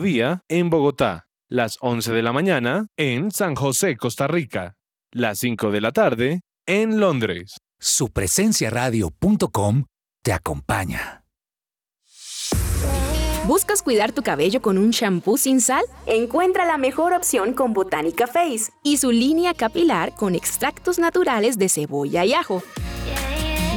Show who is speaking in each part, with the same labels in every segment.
Speaker 1: día en Bogotá, las 11 de la mañana en San José, Costa Rica, las 5 de la tarde en Londres.
Speaker 2: Supresenciaradio.com te acompaña.
Speaker 3: ¿Buscas cuidar tu cabello con un shampoo sin sal? Encuentra la mejor opción con Botánica Face y su línea capilar con extractos naturales de cebolla y ajo.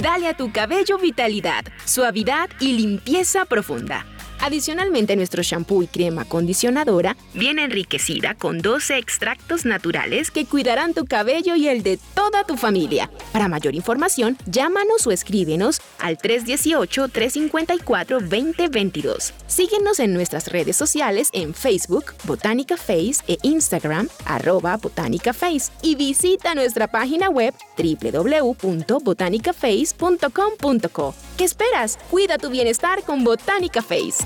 Speaker 3: Dale a tu cabello vitalidad, suavidad y limpieza profunda. Adicionalmente, nuestro shampoo y crema acondicionadora viene enriquecida con 12 extractos naturales que cuidarán tu cabello y el de toda tu familia. Para mayor información, llámanos o escríbenos al 318-354-2022. Síguenos en nuestras redes sociales en Facebook, Botánica Face e Instagram, arroba Botánica Face. Y visita nuestra página web www.botanicaface.com.co. ¿Qué esperas? Cuida tu bienestar con Botánica Face.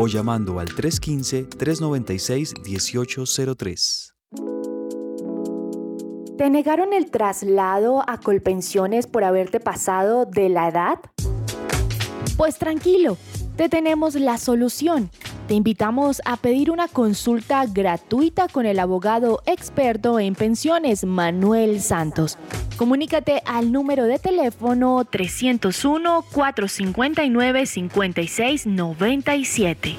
Speaker 4: o llamando al 315-396-1803.
Speaker 5: ¿Te negaron el traslado a Colpensiones por haberte pasado de la edad? Pues tranquilo, te tenemos la solución. Te invitamos a pedir una consulta gratuita con el abogado experto en pensiones Manuel Santos. Comunícate al número de teléfono 301-459-5697.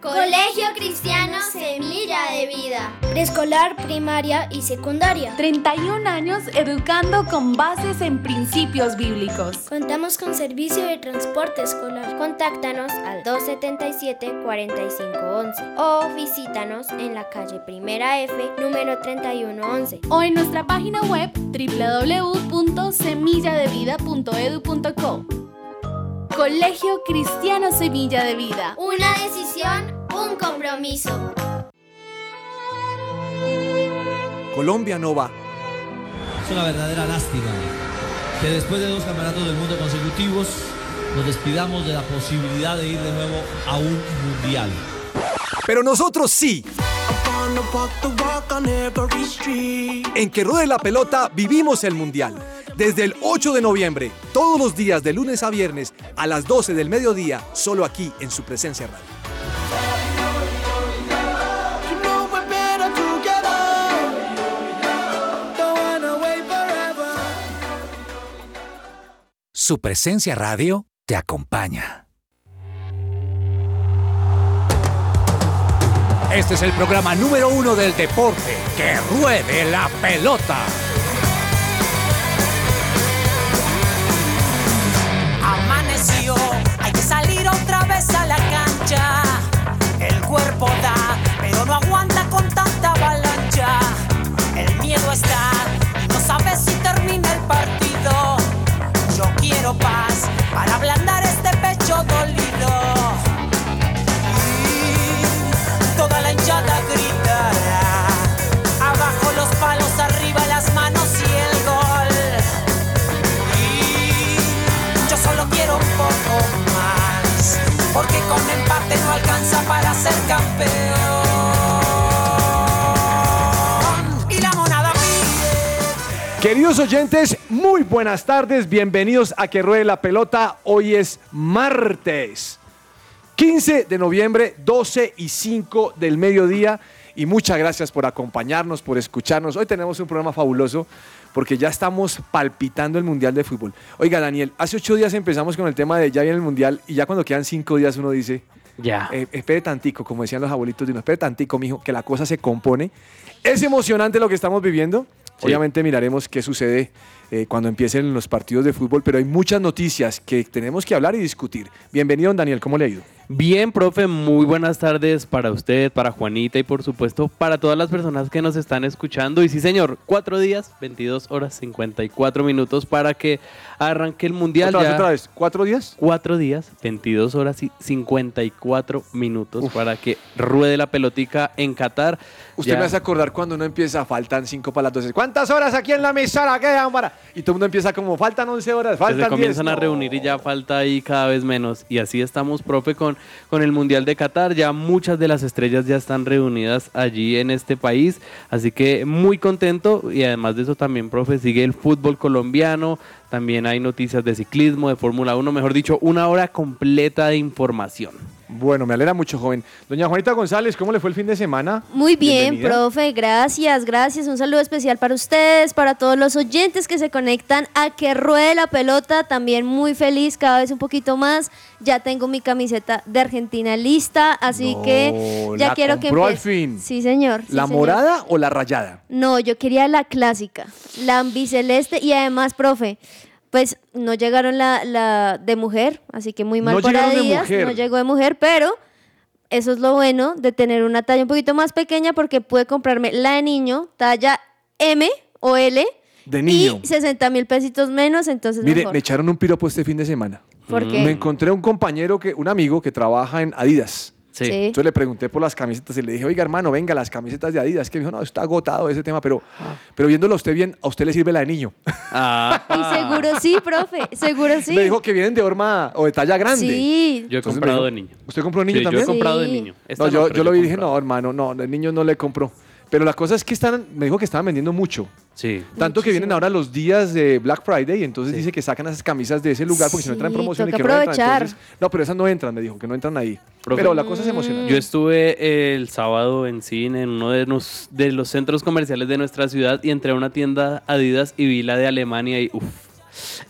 Speaker 6: Colegio Cristiano Semilla de Vida.
Speaker 7: Preescolar, primaria y secundaria.
Speaker 8: 31 años educando con bases en principios bíblicos.
Speaker 7: Contamos con servicio de transporte escolar.
Speaker 6: Contáctanos al 277-4511 o visítanos en la calle Primera F, número 3111.
Speaker 8: O en nuestra página web www.semilladevida.edu.co. Colegio Cristiano Semilla de Vida.
Speaker 6: Una decisión, un compromiso.
Speaker 9: Colombia no va.
Speaker 10: Es una verdadera lástima que después de dos campeonatos del mundo consecutivos nos despidamos de la posibilidad de ir de nuevo a un mundial.
Speaker 9: Pero nosotros sí. En que ruede la pelota vivimos el mundial. Desde el 8 de noviembre, todos los días de lunes a viernes a las 12 del mediodía, solo aquí en su presencia radio.
Speaker 2: Su presencia radio te acompaña. Este es el programa número uno del deporte. Que ruede la pelota.
Speaker 11: Para ablandar este pecho dolido. Y toda la hinchada gritará. Abajo los palos, arriba las manos y el gol. Y yo solo quiero un poco más. Porque con empate no alcanza para ser campeón.
Speaker 9: Queridos oyentes, muy buenas tardes, bienvenidos a Que Ruede la Pelota. Hoy es martes 15 de noviembre, 12 y 5 del mediodía. Y muchas gracias por acompañarnos, por escucharnos. Hoy tenemos un programa fabuloso porque ya estamos palpitando el Mundial de Fútbol. Oiga, Daniel, hace ocho días empezamos con el tema de ya viene el Mundial y ya cuando quedan cinco días uno dice,
Speaker 12: Ya.
Speaker 9: eh, espere tantico, como decían los abuelitos de uno, espere tantico, mijo, que la cosa se compone. Es emocionante lo que estamos viviendo.
Speaker 12: Sí.
Speaker 9: Obviamente miraremos qué sucede eh, cuando empiecen los partidos de fútbol, pero hay muchas noticias que tenemos que hablar y discutir. Bienvenido, Daniel, ¿cómo le ha ido?
Speaker 12: Bien, profe, muy buenas tardes para usted, para Juanita y por supuesto para todas las personas que nos están escuchando. Y sí, señor, cuatro días, 22 horas 54 minutos para que arranque el mundial.
Speaker 9: Otra
Speaker 12: ya.
Speaker 9: otra vez, ¿cuatro días?
Speaker 12: Cuatro días, 22 horas y 54 minutos para que ruede la pelotica en Qatar.
Speaker 9: Usted
Speaker 12: Ya-
Speaker 9: me hace acordar cuando uno empieza, faltan 5 para las 12. ¿Cuántas horas aquí en la mesa la quedan para? Y todo el mundo empieza como, faltan 11 horas, faltan
Speaker 12: se comienzan
Speaker 9: 10.
Speaker 12: a reunir y ya falta ahí cada vez menos. Y así estamos, profe, con, con el Mundial de Qatar. Ya muchas de las estrellas ya están reunidas allí en este país. Así que muy contento. Y además de eso también, profe, sigue el fútbol colombiano. También hay noticias de ciclismo, de Fórmula 1. Mejor dicho, una hora completa de información.
Speaker 9: Bueno, me alegra mucho, joven. Doña Juanita González, ¿cómo le fue el fin de semana?
Speaker 13: Muy bien,
Speaker 9: Bienvenida.
Speaker 13: profe, gracias, gracias. Un saludo especial para ustedes, para todos los oyentes que se conectan a que ruede la pelota. También muy feliz, cada vez un poquito más. Ya tengo mi camiseta de Argentina lista, así que ya
Speaker 9: la
Speaker 13: quiero que
Speaker 9: compró al
Speaker 13: empiece.
Speaker 9: fin.
Speaker 13: Sí, señor. sí,
Speaker 9: ¿La
Speaker 13: señor.
Speaker 9: morada o la rayada?
Speaker 13: No, yo quería la clásica, la ambiceleste y además, profe, pues no llegaron la, la de mujer, así que muy mal
Speaker 9: No
Speaker 13: por Adidas, no llegó de mujer, pero eso es lo bueno de tener una talla un poquito más pequeña porque pude comprarme la de niño, talla M o L
Speaker 9: De niño.
Speaker 13: y 60 mil pesitos menos, entonces
Speaker 9: Mire,
Speaker 13: mejor.
Speaker 9: me echaron un piropo este fin de semana.
Speaker 13: ¿Por qué?
Speaker 9: Me encontré un compañero, que, un amigo que trabaja en Adidas.
Speaker 13: Sí.
Speaker 9: Entonces le pregunté por las camisetas y le dije, oiga hermano, venga, las camisetas de Adidas. Que me dijo, no, está agotado ese tema, pero, pero viéndolo a usted bien, a usted le sirve la de niño.
Speaker 13: Y seguro sí, profe, seguro sí.
Speaker 9: Me dijo que vienen de horma o de talla grande.
Speaker 13: Sí.
Speaker 12: Yo he
Speaker 9: Entonces
Speaker 12: comprado
Speaker 9: dijo,
Speaker 12: de niño.
Speaker 9: ¿Usted compró de niño
Speaker 12: Sí, yo he
Speaker 9: también?
Speaker 12: comprado de niño. Esta
Speaker 9: No, yo,
Speaker 12: no, pero
Speaker 9: yo lo vi y dije, no, hermano, no, el niño no le compró. Pero la cosa es que están, me dijo que estaban vendiendo mucho.
Speaker 12: Sí.
Speaker 9: Tanto que vienen ahora los días de Black Friday y entonces dice que sacan esas camisas de ese lugar porque si no entran en promoción y que no entran.
Speaker 13: aprovechar.
Speaker 9: Entonces, no, pero esas no entran, me dijo, que no entran ahí.
Speaker 12: Profe,
Speaker 9: Pero la cosa es emocionante.
Speaker 12: Yo estuve el sábado en cine en uno de, nos- de los centros comerciales de nuestra ciudad y entré a una tienda Adidas y vi la de Alemania y uff,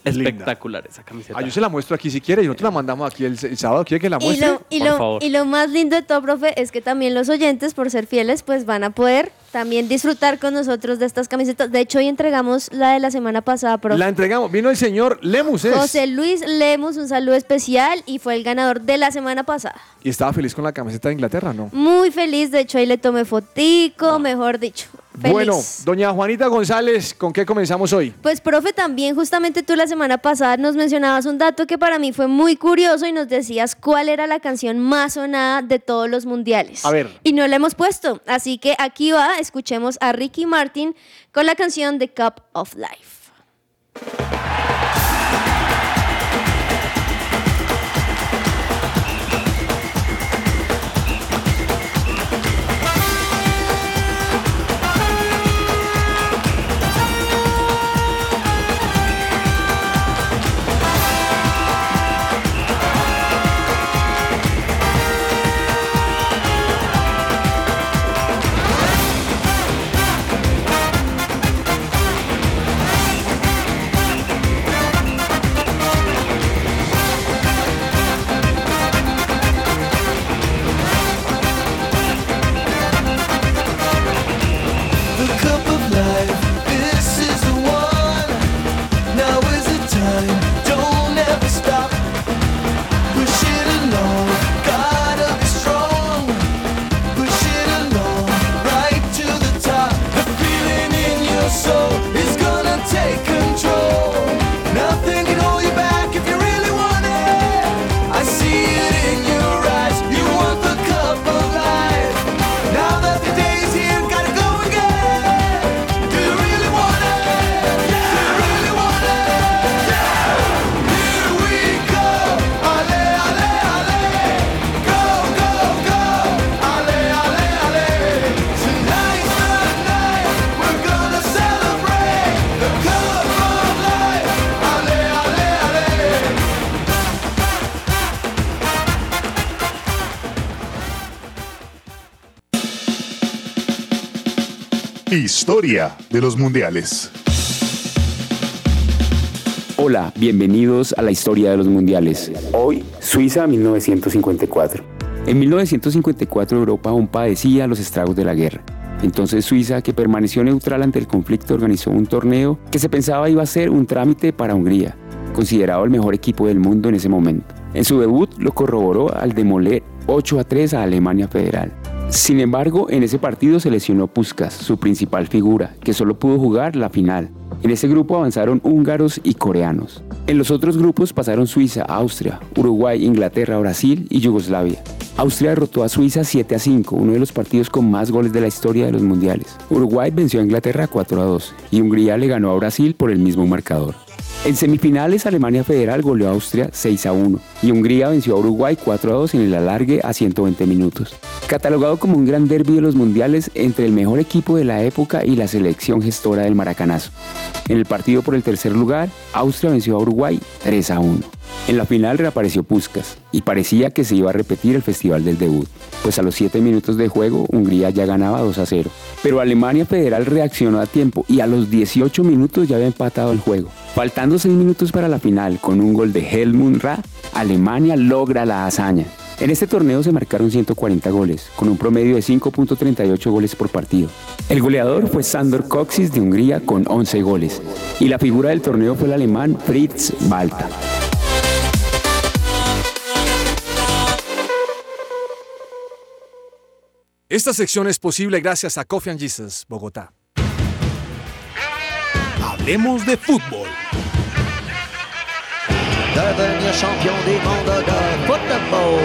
Speaker 12: espectacular esa camiseta.
Speaker 9: Ah, yo se la muestro aquí si quiere y nosotros la mandamos aquí el, el sábado. ¿Quiere que la
Speaker 13: Y
Speaker 9: muestre?
Speaker 13: lo, y, lo, y lo más lindo de todo, profe, es que también los oyentes, por ser fieles, pues van a poder también disfrutar con nosotros de estas camisetas. De hecho, hoy entregamos la de la semana pasada, profe.
Speaker 9: La entregamos. Vino el señor Lemus es,
Speaker 13: José Luis Lemus, un saludo especial y fue el ganador de la semana pasada.
Speaker 9: y estaba feliz con la camiseta de Inglaterra, ¿no?
Speaker 13: Muy feliz, de hecho ahí le tomé fotico, mejor dicho. Feliz.
Speaker 9: Bueno, doña Juanita González, ¿con qué comenzamos hoy?
Speaker 13: Pues profe, también justamente tú la semana pasada nos mencionabas un dato que para mí fue muy curioso y nos decías cuál era la canción más sonada de todos los mundiales.
Speaker 9: A ver.
Speaker 13: Y no la hemos puesto, así que aquí va, escuchemos a Ricky Martin con la canción The Cup of Life.
Speaker 14: Historia de los mundiales.
Speaker 15: Hola, bienvenidos a la historia de los mundiales. Hoy, Suiza 1954. En 1954 Europa aún padecía los estragos de la guerra. Entonces Suiza, que permaneció neutral ante el conflicto, organizó un torneo que se pensaba iba a ser un trámite para Hungría. considerado el mejor equipo del mundo en ese momento. En su debut lo corroboró al demoler 8 a 3 a Alemania Federal. Sin embargo, en ese partido se lesionó Puskas, su principal figura, que solo pudo jugar la final. En ese grupo avanzaron húngaros y coreanos. En los otros grupos pasaron Suiza, Austria, Uruguay, Inglaterra, Brasil y Yugoslavia. Austria derrotó a Suiza 7 a 5, uno de los partidos con más goles de la historia de los mundiales. Uruguay venció a Inglaterra 4 a 2 y Hungría le ganó a Brasil por el mismo marcador. En semifinales, Alemania Federal goleó a Austria 6 a 1 y Hungría venció a Uruguay 4 a 2 en el alargue a 120 minutos. Catalogado como un gran derbi de los mundiales entre el mejor equipo de la época y la selección gestora del Maracanazo. En el partido por el tercer lugar, Austria venció a Uruguay 3 a 1. En la final reapareció Puskas y parecía que se iba a repetir el festival del debut, pues a los 7 minutos de juego Hungría ya ganaba 2 a 0. Pero Alemania Federal reaccionó a tiempo y a los 18 minutos ya había empatado el juego. Faltando 6 minutos para la final con un gol de Helmut Ra, Alemania logra la hazaña. En este torneo se marcaron 140 goles, con un promedio de 5.38 goles por partido. El goleador fue Sandor Coxis de Hungría con 11 goles, y la figura del torneo fue el alemán Fritz Walter.
Speaker 9: Esta sección es posible gracias a Coffee and Jesus, Bogotá. Hablemos de fútbol.
Speaker 16: Devenir champion du monde de football.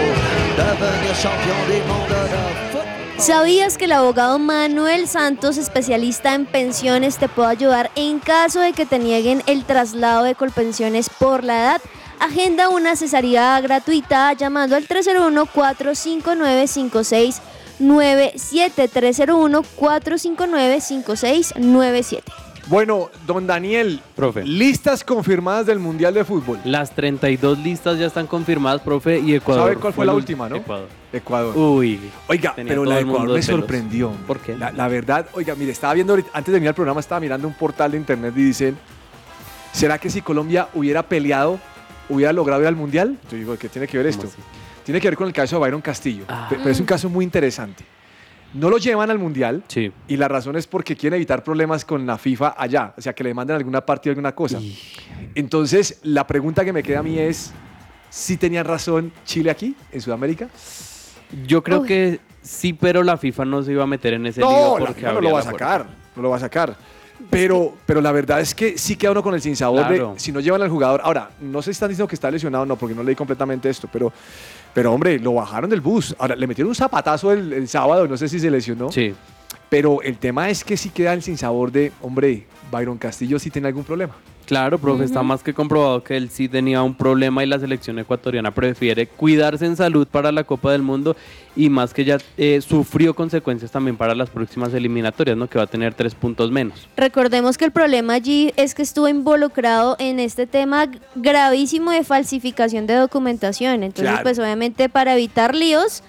Speaker 16: Devenir champion du monde de football.
Speaker 13: ¿Sabías que el abogado Manuel Santos, especialista en pensiones, te puede ayudar en caso de que te nieguen el traslado de colpensiones por la edad? Agenda una asesoría gratuita llamando al 301-459-5697. 301-459-5697.
Speaker 9: Bueno, don Daniel,
Speaker 12: Profe.
Speaker 9: listas confirmadas del Mundial de Fútbol.
Speaker 12: Las 32 listas ya están confirmadas, profe, y Ecuador.
Speaker 9: ¿Sabe cuál fue la
Speaker 12: el
Speaker 9: última, no?
Speaker 12: Ecuador.
Speaker 9: Ecuador.
Speaker 12: Uy.
Speaker 9: Oiga, pero la de
Speaker 12: el mundo
Speaker 9: Ecuador me sorprendió.
Speaker 12: ¿Por qué?
Speaker 9: La, la verdad, oiga, mire, estaba viendo ahorita- antes de venir al programa, estaba mirando un portal de internet y dicen, ¿será que si Colombia hubiera peleado, hubiera logrado ir al Mundial? Yo digo, ¿qué tiene que ver esto? Tiene que ver con el caso de Byron Castillo,
Speaker 12: Ah.
Speaker 9: pe- pero es un caso muy interesante. No lo llevan al Mundial
Speaker 12: Sí.
Speaker 9: y la razón es porque quieren evitar problemas con la FIFA allá, o sea, que le manden alguna partida alguna cosa. Entonces, la pregunta que me queda a mí es, ¿si tenían razón Chile aquí, en Sudamérica?
Speaker 12: Yo creo
Speaker 13: Uy.
Speaker 12: que sí, pero la FIFA no se iba a meter en ese lío
Speaker 9: No, la
Speaker 12: porque
Speaker 9: FIFA no lo va a
Speaker 12: la
Speaker 9: sacar, no lo va a sacar. Pero, pero la verdad es que sí queda uno con el sinsabor
Speaker 12: Claro.
Speaker 9: de si no llevan al jugador. Ahora, no sé si están diciendo que está lesionado o no, porque no leí completamente esto, pero, pero hombre, lo bajaron del bus. Ahora, le metieron un zapatazo el, el sábado, no sé si se lesionó.
Speaker 12: Sí.
Speaker 9: Pero el tema es que sí queda el sinsabor de, hombre, Byron Castillo sí tiene algún problema.
Speaker 12: Claro, profe, está más que comprobado que él sí tenía un problema y la selección ecuatoriana prefiere cuidarse en salud para la Copa del Mundo y más que ya eh, sufrió consecuencias también para las próximas eliminatorias, ¿no? Que va a tener tres puntos menos.
Speaker 13: Recordemos que el problema allí es que estuvo involucrado en este tema gravísimo de falsificación de documentación. Entonces,
Speaker 9: Claro.
Speaker 13: pues obviamente para evitar líos,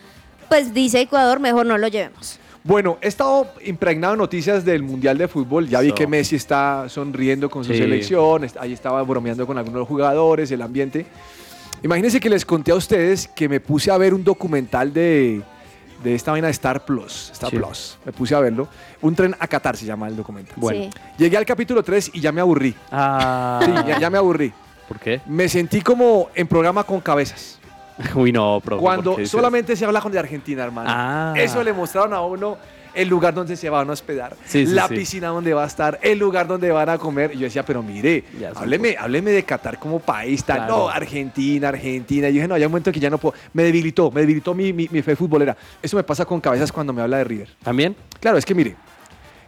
Speaker 13: pues dice Ecuador, mejor no lo llevemos.
Speaker 9: Bueno, he estado impregnado de noticias del Mundial de Fútbol. Ya vi que Messi está sonriendo con su
Speaker 12: Sí.
Speaker 9: selección. Ahí estaba bromeando con algunos jugadores, el ambiente. Imagínense que les conté a ustedes que me puse a ver un documental de, de esta vaina de Star Plus. Star
Speaker 12: Sí.
Speaker 9: Plus. Me puse a verlo. Un tren a Qatar se llama el documental.
Speaker 12: Bueno.
Speaker 13: Sí.
Speaker 9: Llegué al capítulo 3 y ya me aburrí.
Speaker 12: Ah,
Speaker 9: Sí, ya, ya me aburrí.
Speaker 12: ¿Por qué?
Speaker 9: Me sentí como en programa con cabezas.
Speaker 12: Uy, no, profe. ¿por
Speaker 9: Cuando solamente se habla con de Argentina, hermano.
Speaker 12: Ah.
Speaker 9: Eso le mostraron a uno el lugar donde se van a hospedar,
Speaker 12: Sí, sí,
Speaker 9: la
Speaker 12: sí.
Speaker 9: piscina donde va a estar, el lugar donde van a comer. Y yo decía, pero mire, hábleme, hábleme de Qatar como país, tal.
Speaker 12: Claro.
Speaker 9: No, Argentina, Argentina. Y dije, no, hay un momento que ya no puedo. Me debilitó, me debilitó mi, mi, mi fe futbolera. Eso me pasa con cabezas cuando me habla de River.
Speaker 12: ¿También?
Speaker 9: Claro, es que mire,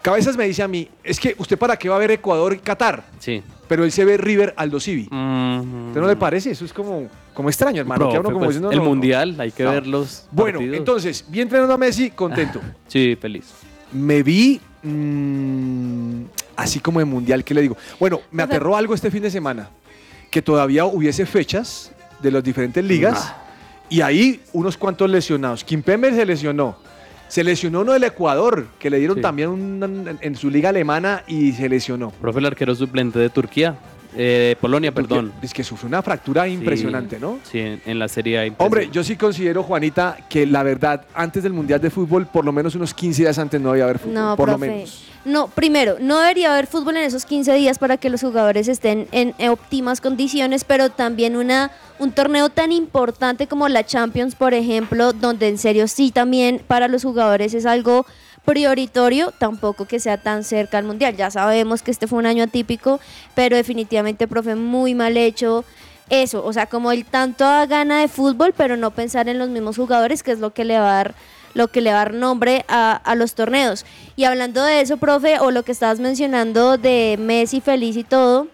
Speaker 9: cabezas me dice a mí, es que usted para qué va a ver Ecuador y Qatar,
Speaker 12: Sí.
Speaker 9: Pero él se ve River Aldo Civi.
Speaker 12: Mm.
Speaker 9: ¿Usted no le parece? Eso es como, como extraño, hermano. uno como
Speaker 12: pues,
Speaker 9: diciendo,
Speaker 12: el
Speaker 9: no, no.
Speaker 12: mundial, hay que
Speaker 9: No.
Speaker 12: ver los
Speaker 9: Bueno,
Speaker 12: partidos.
Speaker 9: entonces, vi entrenando a Messi, contento.
Speaker 12: Sí, feliz.
Speaker 9: Me vi mm, así como en mundial, ¿qué le digo? Bueno, me aterró algo este fin de semana, que todavía hubiese fechas de las diferentes ligas y ahí unos cuantos lesionados. Kimpembe se lesionó. Se lesionó uno del Ecuador, que le dieron
Speaker 12: Sí.
Speaker 9: también un- en, en su liga alemana y se lesionó.
Speaker 12: Profe, el arquero suplente de Turquía. Eh, Polonia, perdón.
Speaker 9: Es que sufrió una fractura impresionante, ¿no?
Speaker 12: Sí, en, la Serie A.
Speaker 9: Hombre, yo sí considero, Juanita, que la verdad, antes del Mundial de Fútbol, por lo menos unos 15 días antes no había haber fútbol.
Speaker 13: No,
Speaker 9: por lo
Speaker 13: profe.
Speaker 9: menos.
Speaker 13: No, primero, no debería haber fútbol en esos 15 días para que los jugadores estén en óptimas condiciones, pero también una, un torneo tan importante como la Champions, por ejemplo, donde en serio sí también para los jugadores es algo prioritorio, tampoco que sea tan cerca al Mundial. Ya sabemos que este fue un año atípico, pero definitivamente, profe, muy mal hecho. Eso, o sea, como el tanto a gana de fútbol, pero no pensar en los mismos jugadores, que es lo que le va a dar lo que le va a dar nombre a, a los torneos. Y hablando de eso, profe, o lo que estabas mencionando de Messi feliz y todo,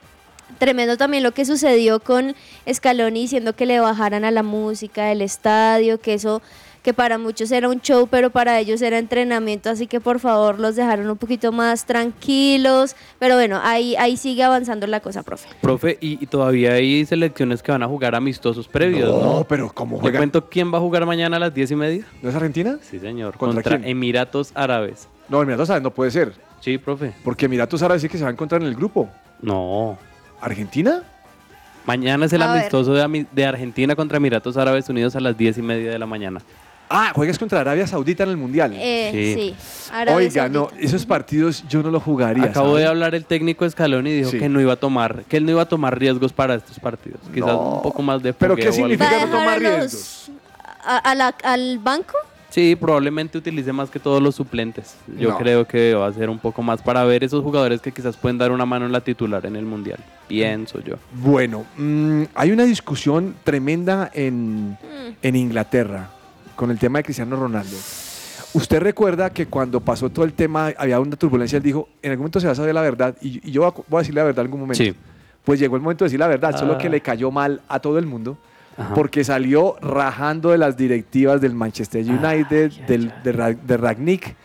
Speaker 13: tremendo también lo que sucedió con Scaloni diciendo que le bajaran a la música del estadio, que eso que para muchos era un show, pero para ellos era entrenamiento, así que por favor los dejaron un poquito más tranquilos, pero bueno, ahí, ahí sigue avanzando la cosa, profe.
Speaker 12: Profe, y, y todavía hay selecciones que van a jugar amistosos previos, ¿no?
Speaker 9: No, pero ¿cómo
Speaker 12: ¿Le
Speaker 9: juegan?
Speaker 12: cuento quién va a jugar mañana a las diez y media?
Speaker 9: ¿No es Argentina?
Speaker 12: Sí, señor.
Speaker 9: ¿Contra
Speaker 12: Contra,
Speaker 9: quién?
Speaker 12: Emiratos Árabes.
Speaker 9: No, Emiratos Árabes no puede ser.
Speaker 12: Sí, profe.
Speaker 9: Porque Emiratos Árabes sí que se va a encontrar en el grupo.
Speaker 12: No.
Speaker 9: ¿Argentina?
Speaker 12: Mañana es el
Speaker 13: A
Speaker 12: amistoso de, de Argentina contra Emiratos Árabes Unidos a las diez y media de la mañana.
Speaker 9: Ah, juegas contra Arabia Saudita en el Mundial.
Speaker 13: Eh,
Speaker 12: Sí.
Speaker 9: Oiga, no, esos partidos yo no los jugaría.
Speaker 12: Acabo de hablar el técnico Scaloni y dijo
Speaker 9: Sí.
Speaker 12: que no iba a tomar, que él no iba a tomar riesgos para estos partidos. Quizás
Speaker 9: No.
Speaker 12: un poco más de
Speaker 9: ¿Pero qué significa
Speaker 13: ¿Va a
Speaker 9: no tomar riesgos?
Speaker 13: a- a la- al banco?
Speaker 12: Sí, probablemente utilice más que todos los suplentes. Yo
Speaker 9: No.
Speaker 12: creo que va a ser un poco más para ver esos jugadores que quizás pueden dar una mano en la titular en el Mundial. Pienso yo.
Speaker 9: Bueno, mm, hay una discusión tremenda en, en Inglaterra con el tema de Cristiano Ronaldo. Usted recuerda que cuando pasó todo el tema, había una turbulencia, él dijo, en algún momento se va a saber la verdad, y, y yo voy a, decir la verdad en algún momento.
Speaker 12: Sí.
Speaker 9: Pues llegó el momento de decir la verdad, solo
Speaker 12: Ah.
Speaker 9: que le cayó mal a todo el mundo,
Speaker 12: Ajá.
Speaker 9: porque salió rajando de las directivas del Manchester United, del, de, Ra- de Ragnick,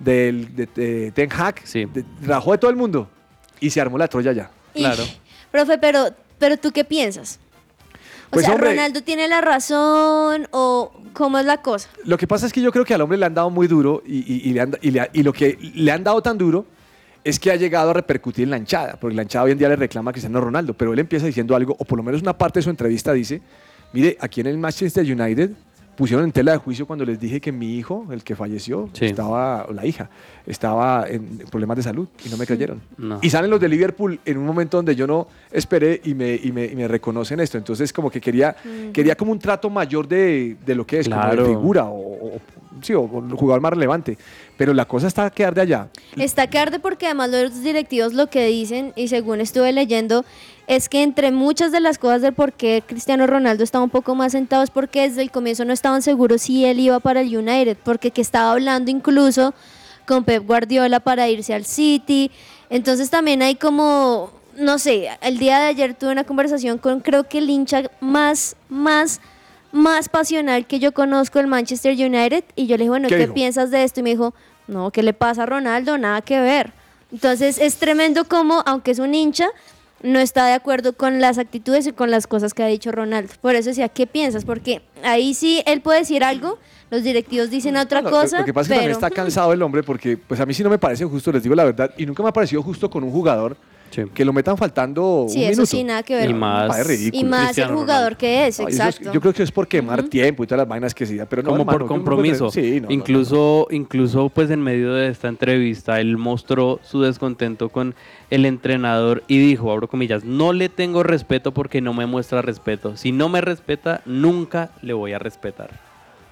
Speaker 9: del de, de Ten Hag,
Speaker 12: Sí.
Speaker 9: de- rajó de todo el mundo, y se armó la Troya ya.
Speaker 12: Claro.
Speaker 13: Profe, pero, pero ¿tú qué piensas? O
Speaker 9: Pues,
Speaker 13: sea,
Speaker 9: hombre-
Speaker 13: ¿Ronaldo tiene la razón o cómo es la cosa?
Speaker 9: Lo que pasa es que yo creo que al hombre le han dado muy duro y, y- y le han- le y lo que le han dado tan duro es que ha llegado a repercutir en la hinchada, porque la hinchada hoy en día le reclama a Cristiano Ronaldo, pero él empieza diciendo algo, o por lo menos una parte de su entrevista dice, mire, aquí en el Manchester United pusieron en tela de juicio cuando les dije que mi hijo, el que falleció,
Speaker 12: Sí.
Speaker 9: estaba, o la hija, estaba en problemas de salud y no me creyeron.
Speaker 12: No.
Speaker 9: Y salen los de Liverpool en un momento donde yo no esperé y me, y me, y me reconocen esto. Entonces, como que quería, quería como un trato mayor de, de lo que es, como de figura o, o- sí, o, jugador más relevante. Pero la cosa está a quedar de allá.
Speaker 13: Está que arde porque además los directivos lo que dicen, y según estuve leyendo, es que entre muchas de las cosas del por qué Cristiano Ronaldo estaba un poco más sentado es porque desde el comienzo no estaban seguros si él iba para el United, porque que estaba hablando incluso con Pep Guardiola para irse al City. Entonces también hay como, no sé, el día de ayer tuve una conversación con creo que el hincha más, más, más pasional que yo conozco el Manchester United y yo le dije, bueno,
Speaker 9: ¿Qué
Speaker 13: ¿qué, piensas de esto? Y me dijo, no, ¿qué le pasa a Ronaldo? Nada que ver. Entonces es tremendo como, aunque es un hincha, no está de acuerdo con las actitudes y con las cosas que ha dicho Ronaldo. Por eso decía, ¿qué piensas? Porque ahí sí él puede decir algo, los directivos dicen otra
Speaker 9: Bueno, lo-
Speaker 13: cosa,
Speaker 9: Lo que pasa es que también está cansado el hombre porque pues a mí sí no me parece justo, les digo la verdad, y nunca me ha parecido justo con un jugador
Speaker 12: Sí.
Speaker 9: que lo metan faltando
Speaker 13: sí,
Speaker 9: un
Speaker 13: eso
Speaker 9: minuto.
Speaker 13: sí, nada que ver.
Speaker 12: Y más-
Speaker 9: ridículo.
Speaker 13: Y más el jugador
Speaker 12: Ronaldo.
Speaker 13: que es,
Speaker 9: No, y eso es-
Speaker 13: exacto.
Speaker 9: yo creo que es por quemar tiempo y todas las vainas que sí, pero no,
Speaker 12: como
Speaker 9: hermano,
Speaker 12: por compromiso.
Speaker 9: Sí, no, no, no.
Speaker 12: incluso, incluso pues en medio de esta entrevista, él mostró su descontento con el entrenador y dijo, abro comillas, no le tengo respeto porque no me muestra respeto. Si no me respeta, nunca le voy a respetar.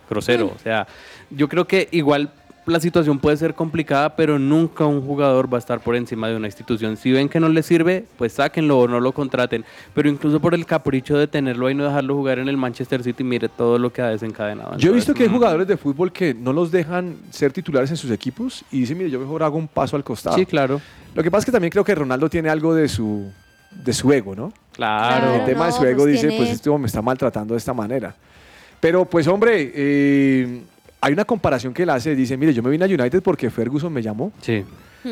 Speaker 12: Grosero.
Speaker 9: Mm.
Speaker 12: O sea, yo creo que igual la situación puede ser complicada, pero nunca un jugador va a estar por encima de una institución. Si ven que no le sirve, pues sáquenlo o no lo contraten. Pero incluso por el capricho de tenerlo ahí y no dejarlo jugar en el Manchester City, mire todo lo que ha desencadenado.
Speaker 9: Yo he visto que hay
Speaker 12: mm,
Speaker 9: jugadores de fútbol que no los dejan ser titulares en sus equipos y dicen, mire, yo mejor hago un paso al costado.
Speaker 12: Sí, claro.
Speaker 9: Lo que pasa es que también creo que Ronaldo tiene algo de su, de su ego, ¿no?
Speaker 12: Claro.
Speaker 9: el tema de su ego
Speaker 13: pues
Speaker 9: dice,
Speaker 13: tiene-
Speaker 9: pues este hombre me está maltratando de esta manera. Pero pues hombre, eh, hay una comparación que él hace, dice, mire, yo me vine a United porque Ferguson me llamó,
Speaker 12: Sí,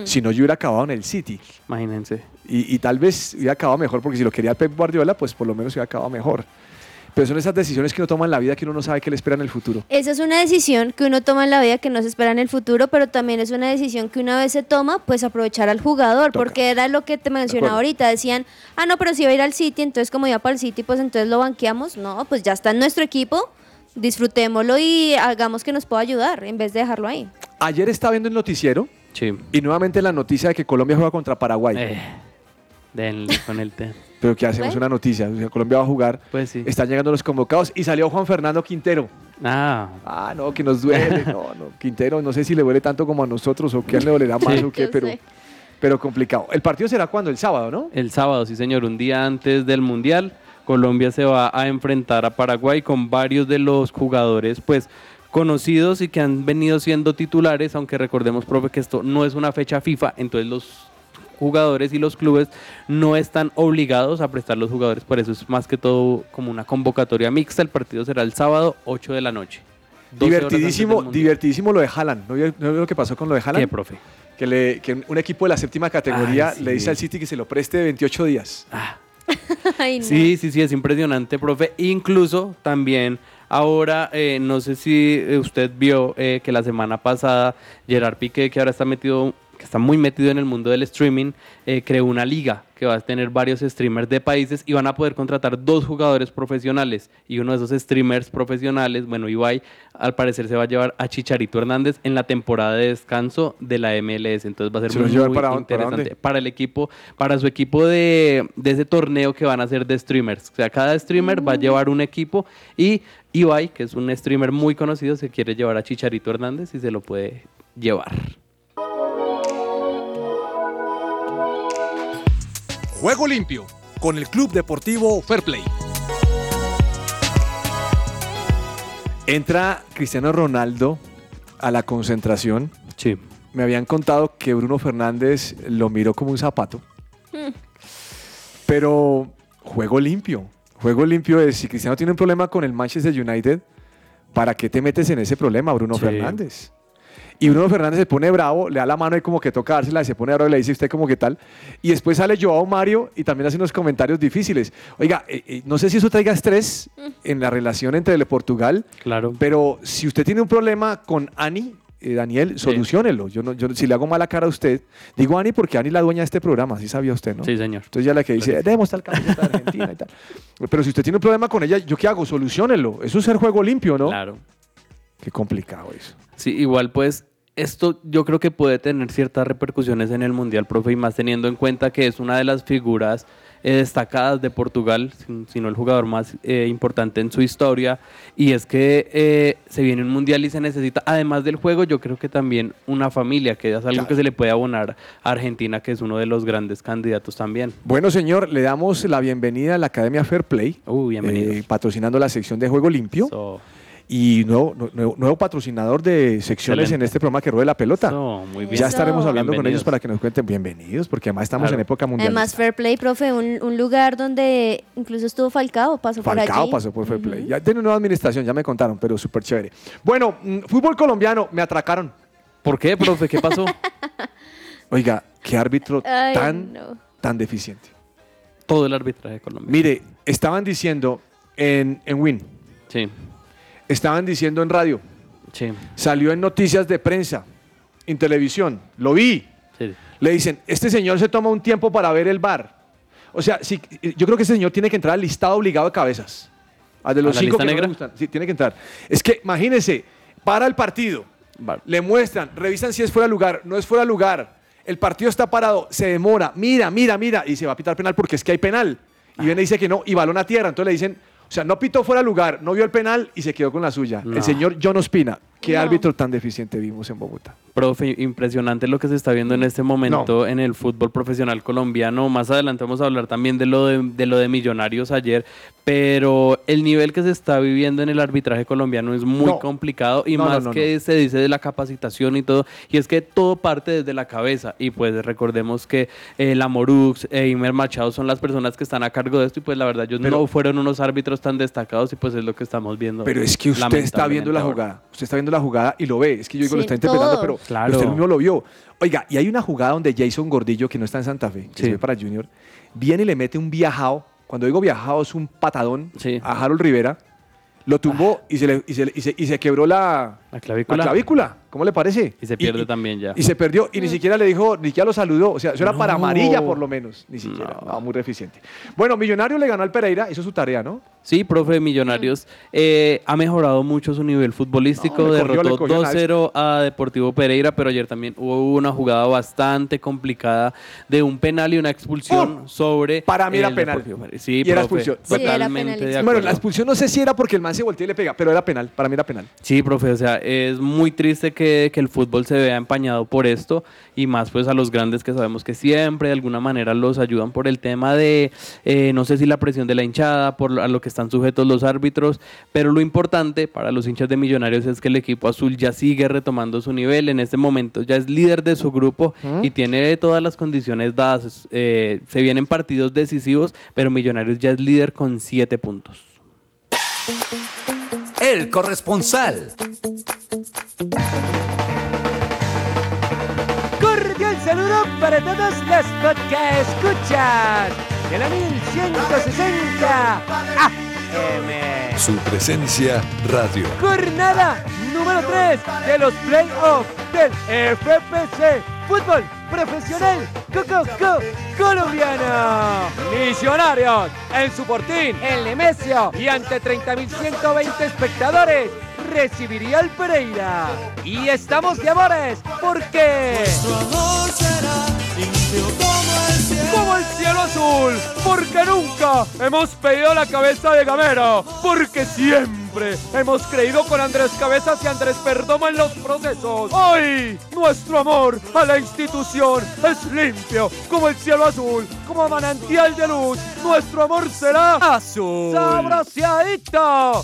Speaker 9: si no yo hubiera acabado en el City.
Speaker 12: imagínense.
Speaker 9: Y, y tal vez hubiera acabado mejor, porque si lo quería Pep Guardiola, pues por lo menos hubiera acabado mejor. Pero son esas decisiones que uno toma en la vida que uno no sabe qué le espera en el futuro.
Speaker 13: Esa es una decisión que uno toma en la vida que no se espera en el futuro, pero también es una decisión que una vez se toma, pues aprovechar al jugador,
Speaker 9: Toca.
Speaker 13: porque era lo que te mencionaba ahorita. Decían, ah, no, pero si va a ir al City, entonces como iba para el City, pues entonces lo banqueamos. No, pues ya está en nuestro equipo, disfrutémoslo y hagamos que nos pueda ayudar en vez de dejarlo ahí.
Speaker 9: Ayer estaba viendo el noticiero
Speaker 12: Sí.
Speaker 9: Y nuevamente la noticia de que Colombia juega contra Paraguay.
Speaker 12: Eh, denle con el té.
Speaker 9: Pero que hacemos
Speaker 12: Bueno.
Speaker 9: una noticia. o sea, Colombia va a jugar.
Speaker 12: Pues sí.
Speaker 9: Están llegando los convocados. Y salió Juan Fernando Quintero.
Speaker 12: Ah.
Speaker 9: Ah, no, que nos duele. No, no. Quintero, no sé si le duele tanto como a nosotros o que a él le dolerá más
Speaker 12: Sí.
Speaker 9: o qué, pero, pero complicado. El partido será cuando? El sábado, ¿no?
Speaker 12: El sábado, sí señor, un día antes del Mundial, Colombia se va a enfrentar a Paraguay con varios de los jugadores, pues conocidos y que han venido siendo titulares, aunque recordemos, profe, que esto no es una fecha FIFA, entonces los jugadores y los clubes no están obligados a prestar los jugadores, por eso es más que todo como una convocatoria mixta, el partido será el sábado 8 de la noche. 12 horas antes del
Speaker 9: Divertidísimo, divertidísimo lo de Haaland. ¿No vio, no vio lo que pasó con lo de Haaland?
Speaker 12: ¿Qué, profe?
Speaker 9: Que, le, que un equipo de la séptima categoría
Speaker 12: Ay, sí.
Speaker 9: le dice al City que se lo preste de 28 días.
Speaker 12: Sí, sí, sí, es impresionante, profe. Incluso también ahora, eh, no sé si usted vio eh, que la semana pasada Gerard Piqué, que ahora está metido, que está muy metido en el mundo del streaming, eh, creó una liga que va a tener varios streamers de países y van a poder contratar dos jugadores profesionales. Y uno de esos streamers profesionales, bueno, Ibai, al parecer se va a llevar a Chicharito Hernández en la temporada de descanso de la MLS. Entonces va a ser
Speaker 9: ¿Se lo
Speaker 12: muy, muy
Speaker 9: para para
Speaker 12: interesante
Speaker 9: dónde?
Speaker 12: para el equipo, para su equipo de, de ese torneo que van a hacer de streamers. O sea, cada streamer va a llevar un equipo y Ibai, que es un streamer muy conocido, se quiere llevar a Chicharito Hernández y se lo puede llevar.
Speaker 2: Juego limpio con el Club Deportivo Fair Play.
Speaker 9: Entra Cristiano Ronaldo a la concentración.
Speaker 12: Sí.
Speaker 9: Me habían contado que Bruno Fernández lo miró como un zapato. Pero juego limpio. Juego limpio es si Cristiano tiene un problema con el Manchester United, ¿para qué te metes en ese problema, Bruno
Speaker 12: Sí.
Speaker 9: Fernández? Y Bruno Fernández se pone bravo, le da la mano y como que toca dársela y se pone bravo y le dice usted como que tal. Y después sale Joao Mario y también hace unos comentarios difíciles. Oiga, eh, eh, no sé si eso traiga estrés en la relación entre el Portugal,
Speaker 12: Claro.
Speaker 9: pero si usted tiene un problema con Ani, eh, Daniel, solucionelo. Yo no, yo, si le hago mala cara a usted, digo Ani porque Ani es la dueña de este programa, sí sabía usted, ¿no?
Speaker 12: Sí, señor.
Speaker 9: Entonces ya la que dice, debemos tal camiseta de Argentina y tal. Pero si usted tiene un problema con ella, ¿yo qué hago? Solucionelo. Eso es ser juego limpio, ¿no?
Speaker 12: Claro.
Speaker 9: Qué complicado eso.
Speaker 12: Sí, igual pues esto yo creo que puede tener ciertas repercusiones en el Mundial, profe, y más teniendo en cuenta que es una de las figuras eh, destacadas de Portugal, si- si no el jugador más eh, importante en su historia, y es que eh, se viene un Mundial y se necesita, además del juego, yo creo que también una familia, que es algo que se le puede abonar a Argentina, que es uno de los grandes candidatos también.
Speaker 9: Bueno, señor, le damos la bienvenida a la Academia Fair Play, eh, patrocinando la sección de Juego Limpio. Y nuevo, nu- nuevo, nuevo patrocinador de secciones
Speaker 12: Excelente.
Speaker 9: en este programa que ruede la pelota.
Speaker 12: muy bien.
Speaker 9: Ya estaremos
Speaker 13: Eso.
Speaker 9: hablando con ellos para que nos cuenten. Bienvenidos, porque además estamos
Speaker 12: Claro.
Speaker 9: en época mundial.
Speaker 13: Además, Fair Play, profe, un, un lugar donde incluso estuvo Falcao, pasó por
Speaker 9: Falcao
Speaker 13: allí.
Speaker 9: pasó por Fair Play. Ya tiene nueva administración, ya me contaron, pero súper chévere. Bueno, mm, fútbol colombiano, me atracaron.
Speaker 12: ¿Por qué, profe? ¿Qué pasó?
Speaker 9: Oiga, qué árbitro
Speaker 13: Ay,
Speaker 9: tan,
Speaker 13: no.
Speaker 9: tan deficiente.
Speaker 12: Todo el arbitraje colombiano.
Speaker 9: Mire, estaban diciendo en, en Win,
Speaker 12: Sí,
Speaker 9: estaban diciendo en radio,
Speaker 12: sí,
Speaker 9: salió en noticias de prensa, en televisión, lo vi.
Speaker 12: sí.
Speaker 9: Le dicen, este señor se toma un tiempo para ver el bar. O sea, sí, yo creo que ese señor tiene que entrar al listado obligado de cabezas. Al de
Speaker 12: ¿A
Speaker 9: los
Speaker 12: la
Speaker 9: cinco que no
Speaker 12: negra?
Speaker 9: le gustan. Sí, tiene que entrar. Es que, imagínense, para el partido, le muestran, revisan si es fuera de lugar, no es fuera de lugar. El partido está parado, se demora, mira, mira, mira, y se va a pitar penal porque es que hay penal. Y viene y dice que no, y balón a tierra. Entonces le dicen, o sea, no pitó fuera de lugar, no vio el penal y se quedó con la suya.
Speaker 12: No.
Speaker 9: El señor John Ospina. Qué
Speaker 13: No.
Speaker 9: árbitro tan deficiente vimos en Bogotá.
Speaker 12: Profe, impresionante lo que se está viendo en este momento en el fútbol profesional colombiano. Más adelante vamos a hablar también de lo de, de lo de Millonarios ayer, pero el nivel que se está viviendo en el arbitraje colombiano es muy
Speaker 9: No.
Speaker 12: complicado y más
Speaker 9: no,
Speaker 12: que se dice de la capacitación y todo, y es que todo parte desde la cabeza y pues recordemos que eh, la Morux e Imer Machado son las personas que están a cargo de esto y pues la verdad ellos
Speaker 9: Pero-
Speaker 12: no fueron unos árbitros tan destacados y pues es lo que estamos viendo.
Speaker 9: Pero es que usted está viendo la jugada. Usted está viendo la jugada y lo ve. Es que yo digo,
Speaker 13: Sí,
Speaker 9: lo está interpretando,
Speaker 13: todo.
Speaker 9: pero
Speaker 12: Claro.
Speaker 9: usted mismo lo vio. Oiga, y hay una jugada donde Jason Gordillo, que no está en Santa Fe, que
Speaker 12: Sí.
Speaker 9: se ve para Junior, viene y le mete un viajado. Cuando digo viajado es un patadón
Speaker 12: Sí.
Speaker 9: a Harold Rivera. Lo tumbó y, se le- y, se, y se- y se quebró la,
Speaker 12: La clavícula.
Speaker 9: la clavícula. ¿Cómo le parece?
Speaker 12: Y se pierde también ya.
Speaker 9: Y se perdió y ni siquiera le dijo, ni siquiera lo saludó. O sea, eso era para amarilla por lo menos. Ni siquiera. No, muy deficiente. Bueno, Millonario le ganó al Pereira, hizo su tarea, ¿no?
Speaker 12: Sí, profe de Millonarios eh, ha mejorado mucho su nivel futbolístico,
Speaker 9: No,
Speaker 12: derrotó
Speaker 9: cogió a
Speaker 12: 2-0 a Deportivo Pereira, pero ayer también hubo una jugada bastante complicada de un penal y una expulsión sobre
Speaker 9: Oh, Para mí era
Speaker 12: el
Speaker 9: penal.
Speaker 12: Sí,
Speaker 9: y era expulsión.
Speaker 13: Sí, era
Speaker 12: totalmente de
Speaker 13: penalísimo.
Speaker 9: Bueno, la expulsión no sé si era porque el man se voltea y le pega, pero era penal. Para mí era penal.
Speaker 12: Sí, profe, o sea, es muy triste que, que el fútbol se vea empañado por esto y más pues a los grandes que sabemos que siempre de alguna manera los ayudan por el tema de, eh, no sé si la presión de la hinchada, por lo- a lo que están sujetos los árbitros, pero lo importante para los hinchas de Millonarios es que el equipo azul ya sigue retomando su nivel, en este momento ya es líder de su grupo y tiene todas las condiciones dadas, eh, se vienen partidos decisivos, pero Millonarios ya es líder con siete puntos.
Speaker 2: El corresponsal.
Speaker 17: Para todos los podcast escuchas de la 1160 AM.
Speaker 18: Su presencia radio.
Speaker 17: Jornada número 3 de los playoffs del FPC Fútbol Profesional Coco Colombiano. Millonarios en su portín, en Nemesio y ante 30.120 espectadores recibiría el Pereira. Y estamos de amores porque... Como el cielo azul, porque nunca hemos pedido la cabeza de Gamero, porque siempre hemos creído con Andrés Cabezas y Andrés Perdomo en los procesos. Hoy, nuestro amor a la institución es limpio, como el cielo azul, como manantial de luz. Nuestro amor será azul. ¡Sabroseadito!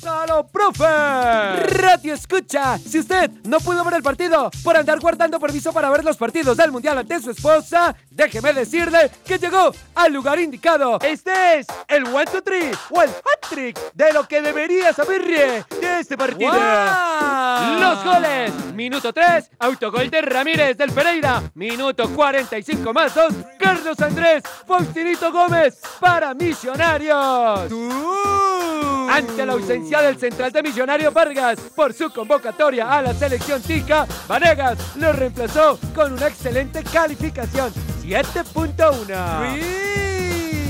Speaker 17: ¡Gózalo, profe! Radio escucha, si usted no pudo ver el partido por andar guardando permiso para ver los partidos del Mundial ante su esposa, déjeme decirle que llegó al lugar indicado. Este es el one, two, three o el hat-trick de lo que debería saber de este partido. Los goles. Minuto 3, autogol de Ramírez del Pereira. Minuto 45 más 2, Carlos Andrés Faustinito Gómez para Millonarios. Ante la ausencia del central de Millonarios Vargas por su convocatoria a la selección tica, Vanegas lo reemplazó con una excelente calificación, 7.1.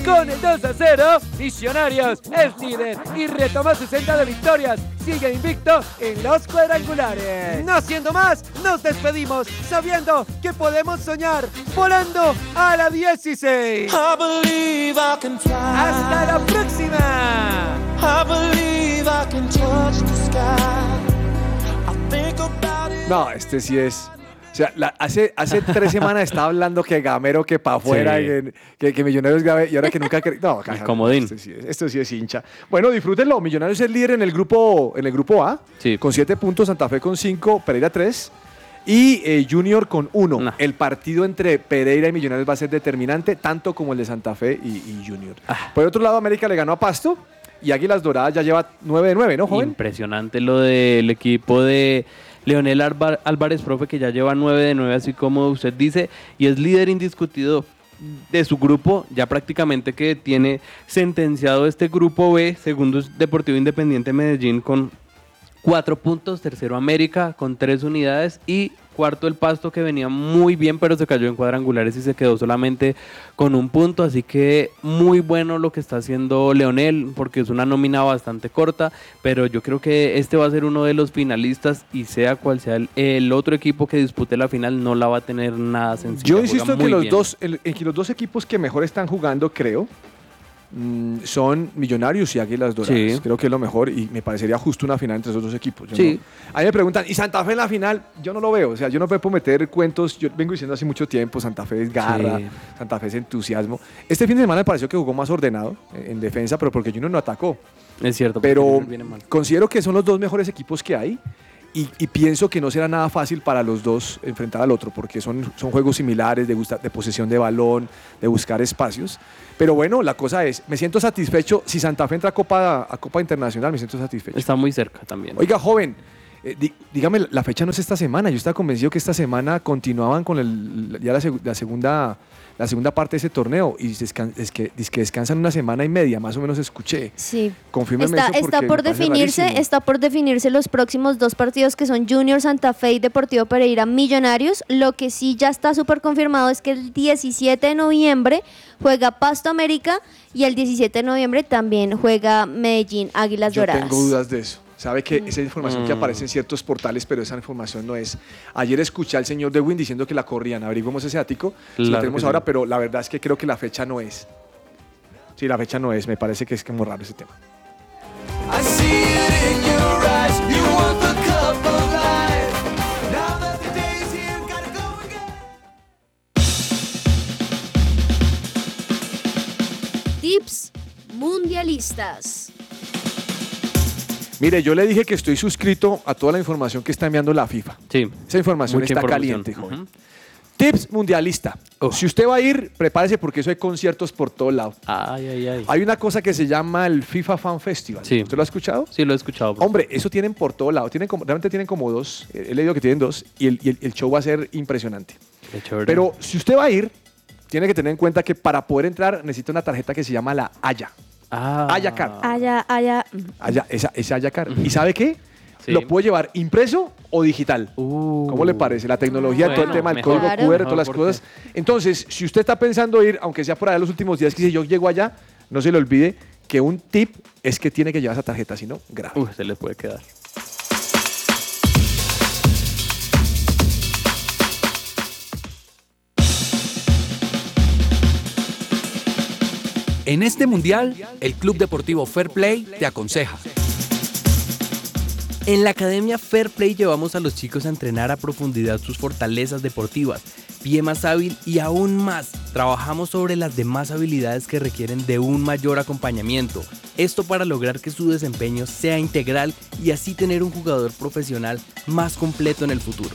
Speaker 17: Con el 2 a 0, Millonarios es líder y retoma su senda de victorias. Sigue invicto en los cuadrangulares. No siendo más, nos despedimos sabiendo que podemos soñar volando a la 16. Hasta la próxima.
Speaker 9: No, este sí es. O sea, la- hace, hace tres semanas estaba hablando que Gamero, que para afuera,
Speaker 12: Sí.
Speaker 9: que, que, que Millonarios grave, y ahora que nunca... cre- No, caja,
Speaker 12: comodín.
Speaker 9: Esto sí, es, esto sí es hincha. Bueno, disfrútenlo. Millonarios es líder en el grupo, en el grupo A, con siete puntos, Santa Fe con cinco, Pereira tres. Y eh, Junior con uno. El partido entre Pereira y Millonarios va a ser determinante, tanto como el de Santa Fe y, y Junior.
Speaker 12: Ah.
Speaker 9: Por otro lado, América le ganó a Pasto y Águilas Doradas ya lleva 9 de 9, ¿no, joven?
Speaker 12: Impresionante lo del equipo de Leonel Álvarez, profe, que ya lleva 9 de 9, así como usted dice, y es líder indiscutido de su grupo, ya prácticamente que tiene sentenciado este grupo B, segundo Deportivo Independiente Medellín con 4 puntos, tercero América con 3 unidades y cuarto el Pasto que venía muy bien pero se cayó en cuadrangulares y se quedó solamente con un punto, así que muy bueno lo que está haciendo Leonel porque es una nómina bastante corta, pero yo creo que este va a ser uno de los finalistas y sea cual sea el, el otro equipo que dispute la final no la va a tener nada sencilla.
Speaker 9: Yo insisto en que los
Speaker 12: bien.
Speaker 9: dos, en que los dos equipos que mejor están jugando, creo, mm, son Millonarios y Águilas Doradas.
Speaker 12: Sí.
Speaker 9: Creo que es lo mejor y me parecería justo una final entre esos dos equipos. Yo
Speaker 12: Sí.
Speaker 9: no- a mí me preguntan, ¿y Santa Fe en la final? Yo no lo veo. O sea, yo no puedo meter cuentos. Yo vengo diciendo hace mucho tiempo, Santa Fe es garra,
Speaker 12: Sí.
Speaker 9: Santa Fe es entusiasmo. Este fin de semana me pareció que jugó más ordenado en defensa, pero porque Junior no atacó.
Speaker 12: Es cierto,
Speaker 9: Pero considero que son los dos mejores equipos que hay. Y, y pienso que no será nada fácil para los dos enfrentar al otro, porque son, son juegos similares de, gusta- de posesión de balón, de buscar espacios. Pero bueno, la cosa es, me siento satisfecho. Si Santa Fe entra a Copa, a Copa Internacional, me siento satisfecho.
Speaker 12: Está muy cerca también.
Speaker 9: Oiga, joven, Eh, dígame, la fecha no es esta semana. Yo estaba convencido que esta semana continuaban con el, ya la, seg- la segunda, la segunda parte de ese torneo y es que, es que descansan una semana y media, más o menos escuché.
Speaker 13: Sí.
Speaker 9: Confírmeme
Speaker 13: Está,
Speaker 9: eso
Speaker 13: está por definirse,
Speaker 9: rarísimo.
Speaker 13: está por definirse los próximos dos partidos que son Junior Santa Fe y Deportivo Pereira Millonarios. Lo que sí ya está súper confirmado es que el 17 de noviembre juega Pasto América y el 17 de noviembre también juega Medellín Águilas
Speaker 9: Yo
Speaker 13: Doradas.
Speaker 9: tengo dudas de eso. Sabe que esa información que
Speaker 12: Mm.
Speaker 9: aparece en ciertos portales, pero esa información no es. Ayer escuché al señor de Win diciendo que la corrían. Averiguamos ese ático. si lo
Speaker 12: Claro
Speaker 9: tenemos ahora,
Speaker 12: sí.
Speaker 9: pero la verdad es que creo que la fecha no es. Sí, la fecha no es. Me parece que es como raro ese tema.
Speaker 6: Tips mundialistas.
Speaker 9: Mire, yo le dije que estoy suscrito a toda la información que está enviando la FIFA.
Speaker 12: Sí.
Speaker 9: Esa información
Speaker 12: Mucha
Speaker 9: está
Speaker 12: información.
Speaker 9: caliente, joven. Tips mundialista. Si usted va a ir, prepárese porque eso hay conciertos por todo lado.
Speaker 12: Ay, ay, ay.
Speaker 9: Hay una cosa que se llama el FIFA Fan Festival.
Speaker 12: Sí.
Speaker 9: ¿Usted lo ha escuchado?
Speaker 12: Sí, lo he escuchado.
Speaker 9: Hombre, eso tienen por todo lado. Tienen como, realmente tienen como dos. He leído que tienen dos y el, y el- el show va a ser impresionante.
Speaker 12: Qué chévere.
Speaker 9: Pero si usted va a ir, tiene que tener en cuenta que para poder entrar necesita una tarjeta que se llama la Haya.
Speaker 12: Ah.
Speaker 9: Haya Card.
Speaker 13: Allá, allá.
Speaker 9: Haya, esa, esa Haya Card. ¿Y sabe qué? Lo puede llevar impreso o digital. ¿Cómo le parece? La tecnología, todo el tema
Speaker 12: mejor.
Speaker 9: código. QR,
Speaker 12: Mejor
Speaker 9: todas las cosas. Entonces, si usted está pensando ir, aunque sea por allá los últimos días, que si yo llego allá, no se le olvide que un tip es que tiene que llevar esa tarjeta, si no, grave.
Speaker 12: Uy, se le puede quedar.
Speaker 2: En este mundial, el Club Deportivo Fair Play te aconseja.
Speaker 19: En la Academia Fair Play llevamos a los chicos a entrenar a profundidad sus fortalezas deportivas, pie más hábil y aún más. Trabajamos sobre las demás habilidades que requieren de un mayor acompañamiento. Esto para lograr que su desempeño sea integral y así tener un jugador profesional más completo en el futuro.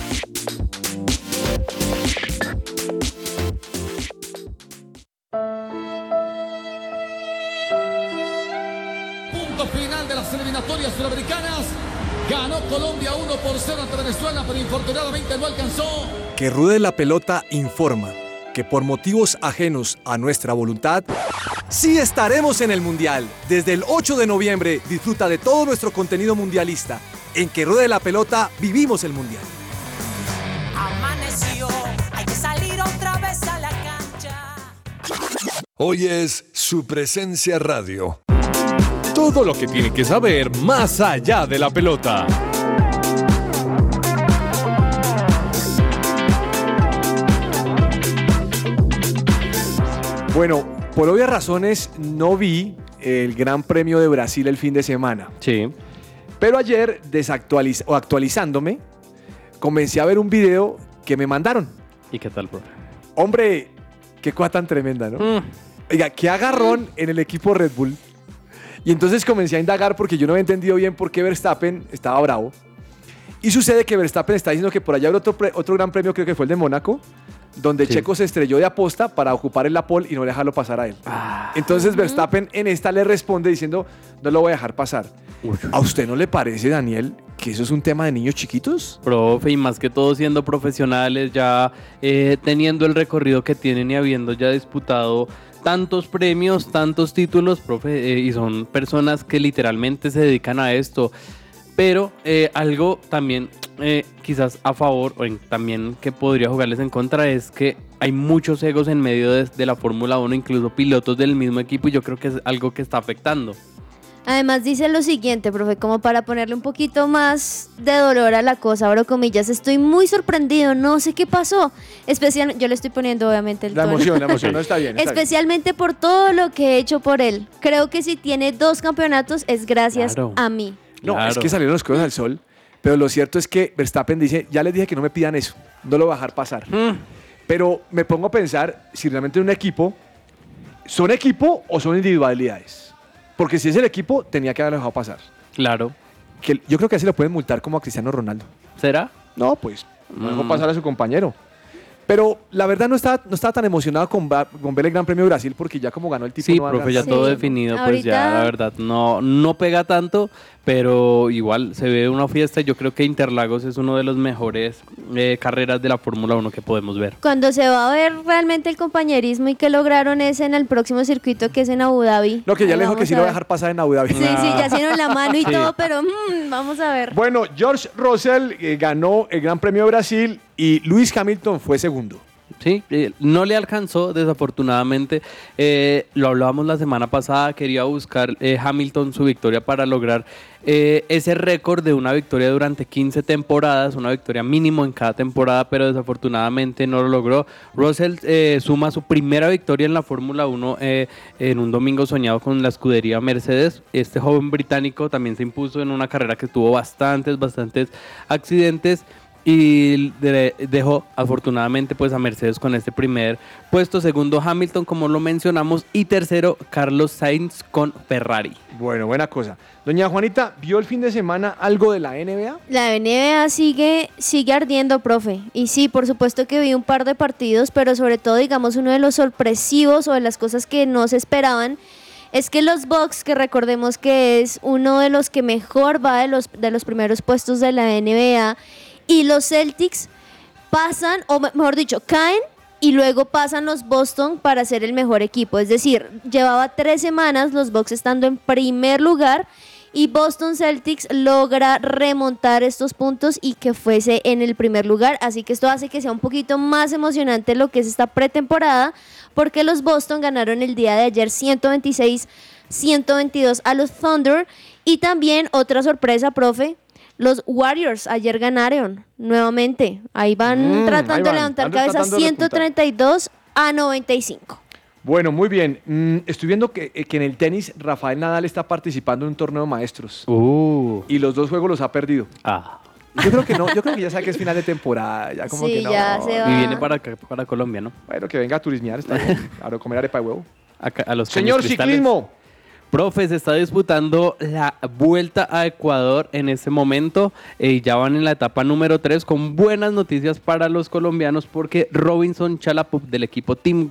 Speaker 10: Eliminatorias sudamericanas. Ganó Colombia 1 por 0 ante Venezuela, pero infortunadamente no alcanzó.
Speaker 9: Que Rude la Pelota informa que por motivos ajenos a nuestra voluntad, sí estaremos en el Mundial. Desde el 8 de noviembre disfruta de todo nuestro contenido mundialista. En Que Rude la Pelota vivimos el Mundial.
Speaker 11: Amaneció, hay que salir otra vez a la cancha.
Speaker 18: Hoy es su presencia radio.
Speaker 1: Todo lo que tiene que saber más allá de la pelota.
Speaker 9: Bueno, por obvias razones no vi el Gran Premio de Brasil el fin de semana.
Speaker 12: Sí.
Speaker 9: Pero ayer, desactualiz o actualizándome, comencé a ver un video que me mandaron.
Speaker 12: ¿Y qué tal, profe?
Speaker 9: Hombre, qué cosa tan tremenda, ¿no? Oiga, qué agarrón en el equipo Red Bull. Y entonces comencé a indagar porque yo no había entendido bien por qué Verstappen estaba bravo. Y sucede que Verstappen está diciendo que por allá habrá otro, otro gran premio, creo que fue el de Mónaco, donde
Speaker 12: Sí.
Speaker 9: Checo se estrelló de aposta para ocupar el pole y no dejarlo pasar a él. Entonces Verstappen en esta le responde diciendo, no lo voy a dejar pasar. ¿A usted no le parece, Daniel, que eso es un tema de niños chiquitos?
Speaker 12: Profe, y más que todo siendo profesionales, ya eh, teniendo el recorrido que tienen y habiendo ya disputado tantos premios, tantos títulos, profe, eh, y son personas que literalmente se dedican a esto. Pero eh, algo también eh, quizás a favor o también que podría jugarles en contra es que hay muchos egos en medio de, de la Fórmula 1, incluso pilotos del mismo equipo, y yo creo que es algo que está afectando.
Speaker 13: Además dice lo siguiente, profe, como para ponerle un poquito más de dolor a la cosa, abro comillas, estoy muy sorprendido, no sé qué pasó. Especialmente, yo le estoy poniendo obviamente el
Speaker 9: La
Speaker 13: tono.
Speaker 9: emoción, la emoción, no está bien. está bien.
Speaker 13: Especialmente por todo lo que he hecho por él. Creo que si tiene dos campeonatos es gracias
Speaker 9: Claro.
Speaker 13: a mí.
Speaker 9: No, es que salieron las cosas al sol. Pero lo cierto es que Verstappen dice, ya les dije que no me pidan eso, no lo voy a dejar pasar. Pero me pongo a pensar si realmente un equipo, ¿son equipo o son individualidades? Porque si es el equipo, tenía que haberlo dejado pasar.
Speaker 12: Claro.
Speaker 9: Que yo creo que así lo pueden multar como a Cristiano Ronaldo.
Speaker 12: ¿Será?
Speaker 9: No, pues no dejó
Speaker 12: Mm.
Speaker 9: pasar a su compañero. Pero la verdad no estaba, no estaba tan emocionado con, con ver el Gran Premio de Brasil porque ya como ganó el tipo
Speaker 12: Sí,
Speaker 9: no
Speaker 12: profe, ya todo definido, pues ya
Speaker 13: Ahorita-
Speaker 12: la verdad no, no pega tanto, pero igual se ve una fiesta. y Yo creo que Interlagos es uno de los mejores eh, carreras de la Fórmula 1 que podemos ver.
Speaker 13: Cuando se va a ver realmente el compañerismo y que lograron es en el próximo circuito que es en Abu Dhabi.
Speaker 9: No, que ya
Speaker 13: Ahí
Speaker 9: le dijo que sí lo va a dejar pasar en Abu Dhabi.
Speaker 13: Sí, sí, ya hicieron la mano y
Speaker 9: Sí.
Speaker 13: todo, pero mm, vamos a ver.
Speaker 9: Bueno, George Russell eh, ganó el Gran Premio de Brasil y Lewis Hamilton fue segundo.
Speaker 12: Sí, eh, no le alcanzó, desafortunadamente. Eh, lo hablábamos la semana pasada, quería buscar eh, Hamilton su victoria para lograr eh, ese récord de una victoria durante 15 temporadas, una victoria mínimo en cada temporada, pero desafortunadamente no lo logró. Russell eh, suma su primera victoria en la Fórmula 1 eh, en un domingo soñado con la escudería Mercedes. Este joven británico también se impuso en una carrera que tuvo bastantes, bastantes accidentes y de- dejó afortunadamente pues a Mercedes con este primer puesto, segundo Hamilton como lo mencionamos y tercero Carlos Sainz con Ferrari.
Speaker 9: Bueno, buena cosa. Doña Juanita, ¿vio el fin de semana algo de la NBA?
Speaker 13: La NBA sigue, sigue ardiendo, profe. Y sí, por supuesto que vi un par de partidos, pero sobre todo, digamos, uno de los sorpresivos o de las cosas que no se esperaban es que los Bucks, que recordemos que es uno de los que mejor va de los, de los primeros puestos de la NBA, y los Celtics pasan, o me- mejor dicho, caen y luego pasan los Boston para ser el mejor equipo. Es decir, llevaba tres semanas los Bucks estando en primer lugar y Boston Celtics logra remontar estos puntos y que fuese en el primer lugar. Así que esto hace que sea un poquito más emocionante lo que es esta pretemporada porque los Boston ganaron el día de ayer 126 122 a los Thunder y también otra sorpresa, profe, los Warriors ayer ganaron nuevamente. Ahí van
Speaker 9: Mm,
Speaker 13: tratando
Speaker 9: ahí
Speaker 13: de
Speaker 9: van,
Speaker 13: levantar
Speaker 9: ando
Speaker 13: cabeza
Speaker 9: tratando de repuntar.
Speaker 13: 132 a 95.
Speaker 9: Bueno, muy bien. Mm, estoy viendo que, eh, que en el tenis Rafael Nadal está participando en un torneo de maestros. Y los dos juegos los ha perdido. Yo creo que no, yo creo que ya sabe que es final de temporada. Ya como
Speaker 13: Sí,
Speaker 9: que no.
Speaker 13: ya se va.
Speaker 12: Y viene para, para Colombia, ¿no?
Speaker 9: Bueno, que venga a turismear, está bien. Ahora comer arepa de huevo.
Speaker 12: A los
Speaker 9: Señor ciclismo.
Speaker 12: Profe, se está disputando la vuelta a Ecuador en este momento eh, ya van en la etapa número 3 con buenas noticias para los colombianos porque Robinson Chalapup del equipo Team,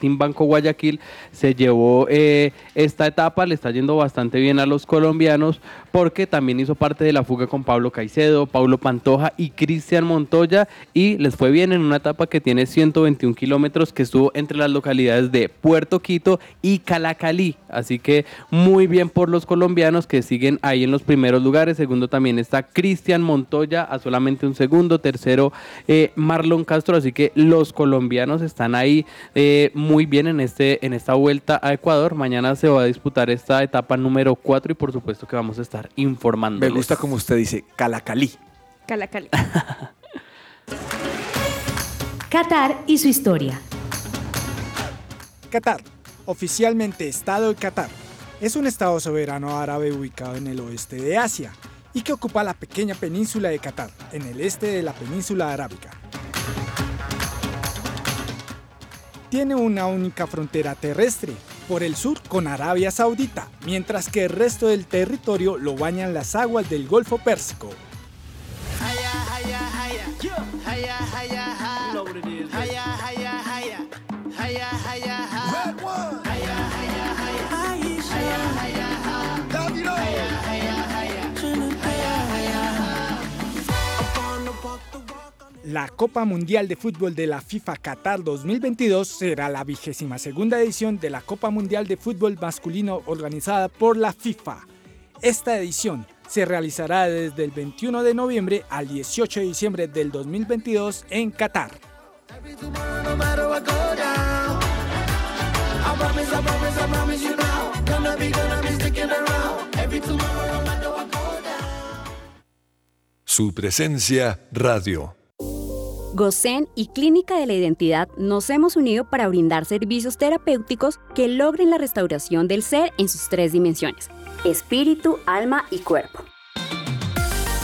Speaker 12: Team Banco Guayaquil se llevó eh, esta etapa, le está yendo bastante bien a los colombianos porque también hizo parte de la fuga con Pablo Caicedo, Pablo Pantoja y Cristian Montoya y les fue bien en una etapa que tiene 121 kilómetros que estuvo entre las localidades de Puerto Quito y Calacalí, así que muy bien por los colombianos que siguen ahí en los primeros lugares. Segundo también está Cristian Montoya a solamente un segundo. Tercero eh, Marlon Castro. Así que los colombianos están ahí eh, muy bien en, este, en esta vuelta a Ecuador. Mañana se va a disputar esta etapa número 4 y por supuesto que vamos a estar informando.
Speaker 9: Me gusta como usted dice, Calacalí.
Speaker 13: Calacali.
Speaker 20: Qatar y su historia.
Speaker 21: Qatar, oficialmente Estado de Qatar, es un estado soberano árabe ubicado en el oeste de Asia y que ocupa la pequeña península de Qatar, en el este de la península arábica. Tiene una única frontera terrestre, por el sur con Arabia Saudita, mientras que el resto del territorio lo bañan las aguas del Golfo Pérsico. La Copa Mundial de Fútbol de la FIFA Qatar 2022 será la vigésima segunda edición de la Copa Mundial de Fútbol Masculino organizada por la FIFA. Esta edición se realizará desde el 21 de noviembre al 18 de diciembre del 2022 en Qatar.
Speaker 18: Su presencia radio.
Speaker 22: GOSEN y Clínica de la Identidad nos hemos unido para brindar servicios terapéuticos que logren la restauración del ser en sus tres dimensiones, espíritu, alma y cuerpo.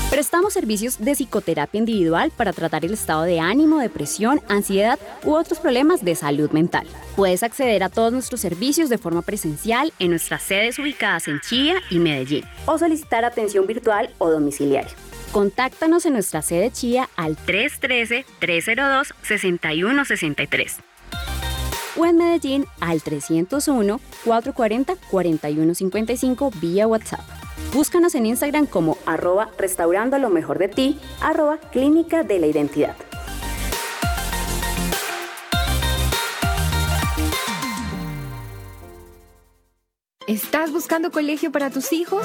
Speaker 22: Prestamos servicios de psicoterapia individual para tratar el estado de ánimo, depresión, ansiedad u otros problemas de salud mental. Puedes acceder a todos nuestros servicios de forma presencial en nuestras sedes ubicadas en Chía y Medellín o solicitar atención virtual o domiciliaria. Contáctanos en nuestra sede Chía al 313-302-6163 o en Medellín al 301-440-4155 vía WhatsApp. Búscanos en Instagram como arroba restaurando lo mejor de ti, arroba clínica de la identidad.
Speaker 23: ¿Estás buscando colegio para tus hijos?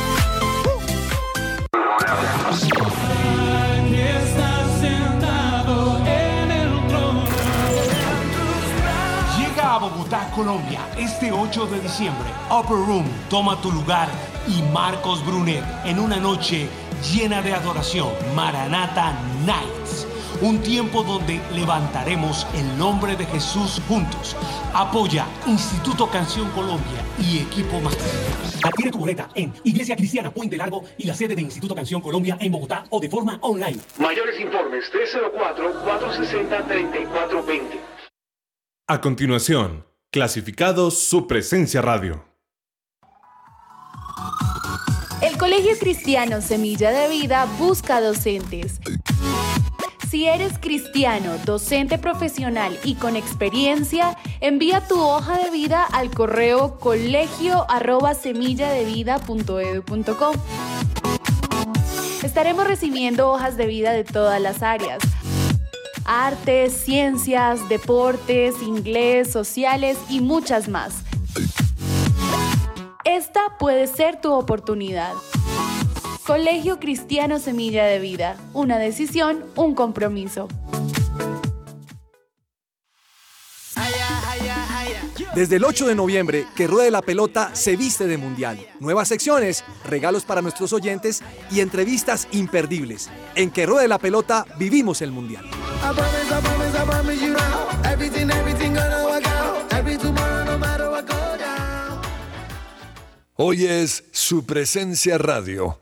Speaker 24: Llega a Bogotá, Colombia, este 8 de diciembre. Upper Room toma tu lugar y Marcos Brunet en una noche llena de adoración. Maranata Nights. Un tiempo donde levantaremos el nombre de Jesús juntos. Apoya Instituto Canción Colombia y Equipo Más. Adquiere tu boleta en Iglesia Cristiana Puente Largo y la sede de Instituto Canción Colombia en Bogotá o de forma online.
Speaker 25: Mayores informes 304-460-3420.
Speaker 1: A continuación, clasificados su presencia radio.
Speaker 8: El Colegio Cristiano Semilla de Vida busca docentes. Si eres cristiano, docente profesional y con experiencia, envía tu hoja de vida al correo colegio. Estaremos recibiendo hojas de vida de todas las áreas. Artes, ciencias, deportes, inglés, sociales y muchas más. Esta puede ser tu oportunidad. Colegio Cristiano Semilla de Vida. Una decisión, un compromiso.
Speaker 9: Desde el 8 de noviembre, que ruede la pelota se viste de mundial. Nuevas secciones, regalos para nuestros oyentes y entrevistas imperdibles. En que ruede la pelota vivimos el mundial.
Speaker 18: Hoy es su presencia radio.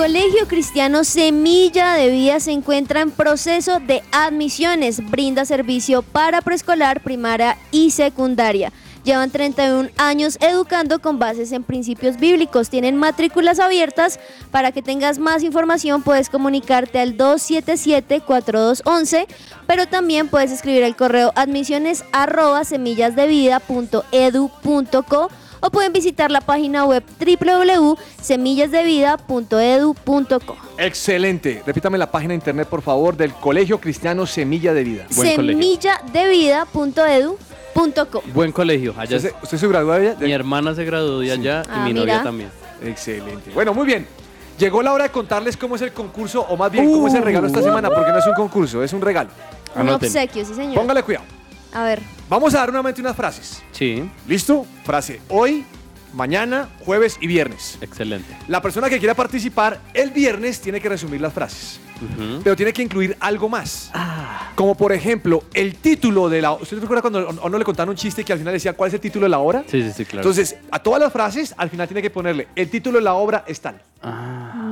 Speaker 13: Colegio Cristiano Semilla de Vida se encuentra en proceso de admisiones. Brinda servicio para preescolar, primaria y secundaria. Llevan 31 años educando con bases en principios bíblicos. Tienen matrículas abiertas. Para que tengas más información puedes comunicarte al 277-4211, pero también puedes escribir el correo admisiones arroba o pueden visitar la página web www.semillasdevida.edu.co.
Speaker 9: Excelente. Repítame la página de internet, por favor, del Colegio Cristiano Semilla de Vida.
Speaker 13: Semilladevida.edu.co.
Speaker 12: Buen colegio. Allá
Speaker 9: ¿Usted, se- usted se graduó allá?
Speaker 12: Mi hermana se graduó de allá
Speaker 13: Ah,
Speaker 12: y mi novia
Speaker 13: mira.
Speaker 12: también.
Speaker 9: Excelente. Bueno, muy bien. Llegó la hora de contarles cómo es el concurso, o más bien cómo es el regalo esta
Speaker 13: Uh.
Speaker 9: semana, porque no es un concurso, es un regalo.
Speaker 13: Un obsequio, sí señor.
Speaker 9: Póngale cuidado.
Speaker 13: A ver,
Speaker 9: Vamos a dar nuevamente unas frases.
Speaker 12: Sí.
Speaker 9: ¿Listo? Frase. Hoy mañana, jueves y viernes.
Speaker 12: Excelente.
Speaker 9: La persona que quiera participar el viernes tiene que resumir las frases, pero tiene que incluir algo más. Como por ejemplo, el título de la... ¿Usted recuerda cuando a uno le contaron un chiste que al final decía cuál es el título de la obra?
Speaker 12: Sí, sí, sí, claro.
Speaker 9: Entonces, a todas las frases, al final tiene que ponerle el título de la obra es tal.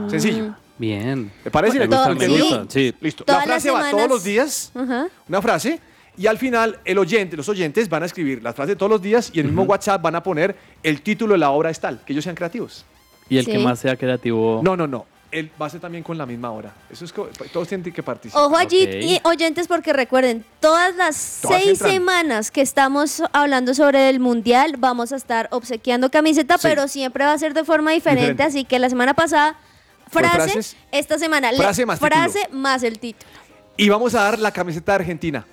Speaker 9: Sencillo.
Speaker 12: Bien.
Speaker 9: ¿Me parece?
Speaker 12: Me
Speaker 9: ¿Le
Speaker 12: gusta. Sí.
Speaker 9: Listo.
Speaker 13: Todas
Speaker 9: la frase va todos los días,
Speaker 13: Ajá.
Speaker 9: una frase, y al final el oyente, los oyentes van a escribir las frases de todos los días y en el mismo WhatsApp van a poner el título de la obra es tal, que ellos sean creativos.
Speaker 12: Y el que más sea creativo.
Speaker 9: No, no, no. Él va a ser también con la misma hora. Eso es co- todos tienen que participar.
Speaker 13: Ojo allí,
Speaker 12: Ok.
Speaker 13: y oyentes, porque recuerden, todas las
Speaker 9: Todas
Speaker 13: seis
Speaker 9: entran.
Speaker 13: semanas que estamos hablando sobre el Mundial, vamos a estar obsequiando camiseta,
Speaker 9: Sí.
Speaker 13: pero siempre va a ser de forma diferente.
Speaker 9: Diferente.
Speaker 13: Así que la semana pasada,
Speaker 9: Fue
Speaker 13: frase,
Speaker 9: frases.
Speaker 13: esta semana,
Speaker 9: Frase más
Speaker 13: frase
Speaker 9: título.
Speaker 13: más el título.
Speaker 9: Y vamos a dar la camiseta de Argentina.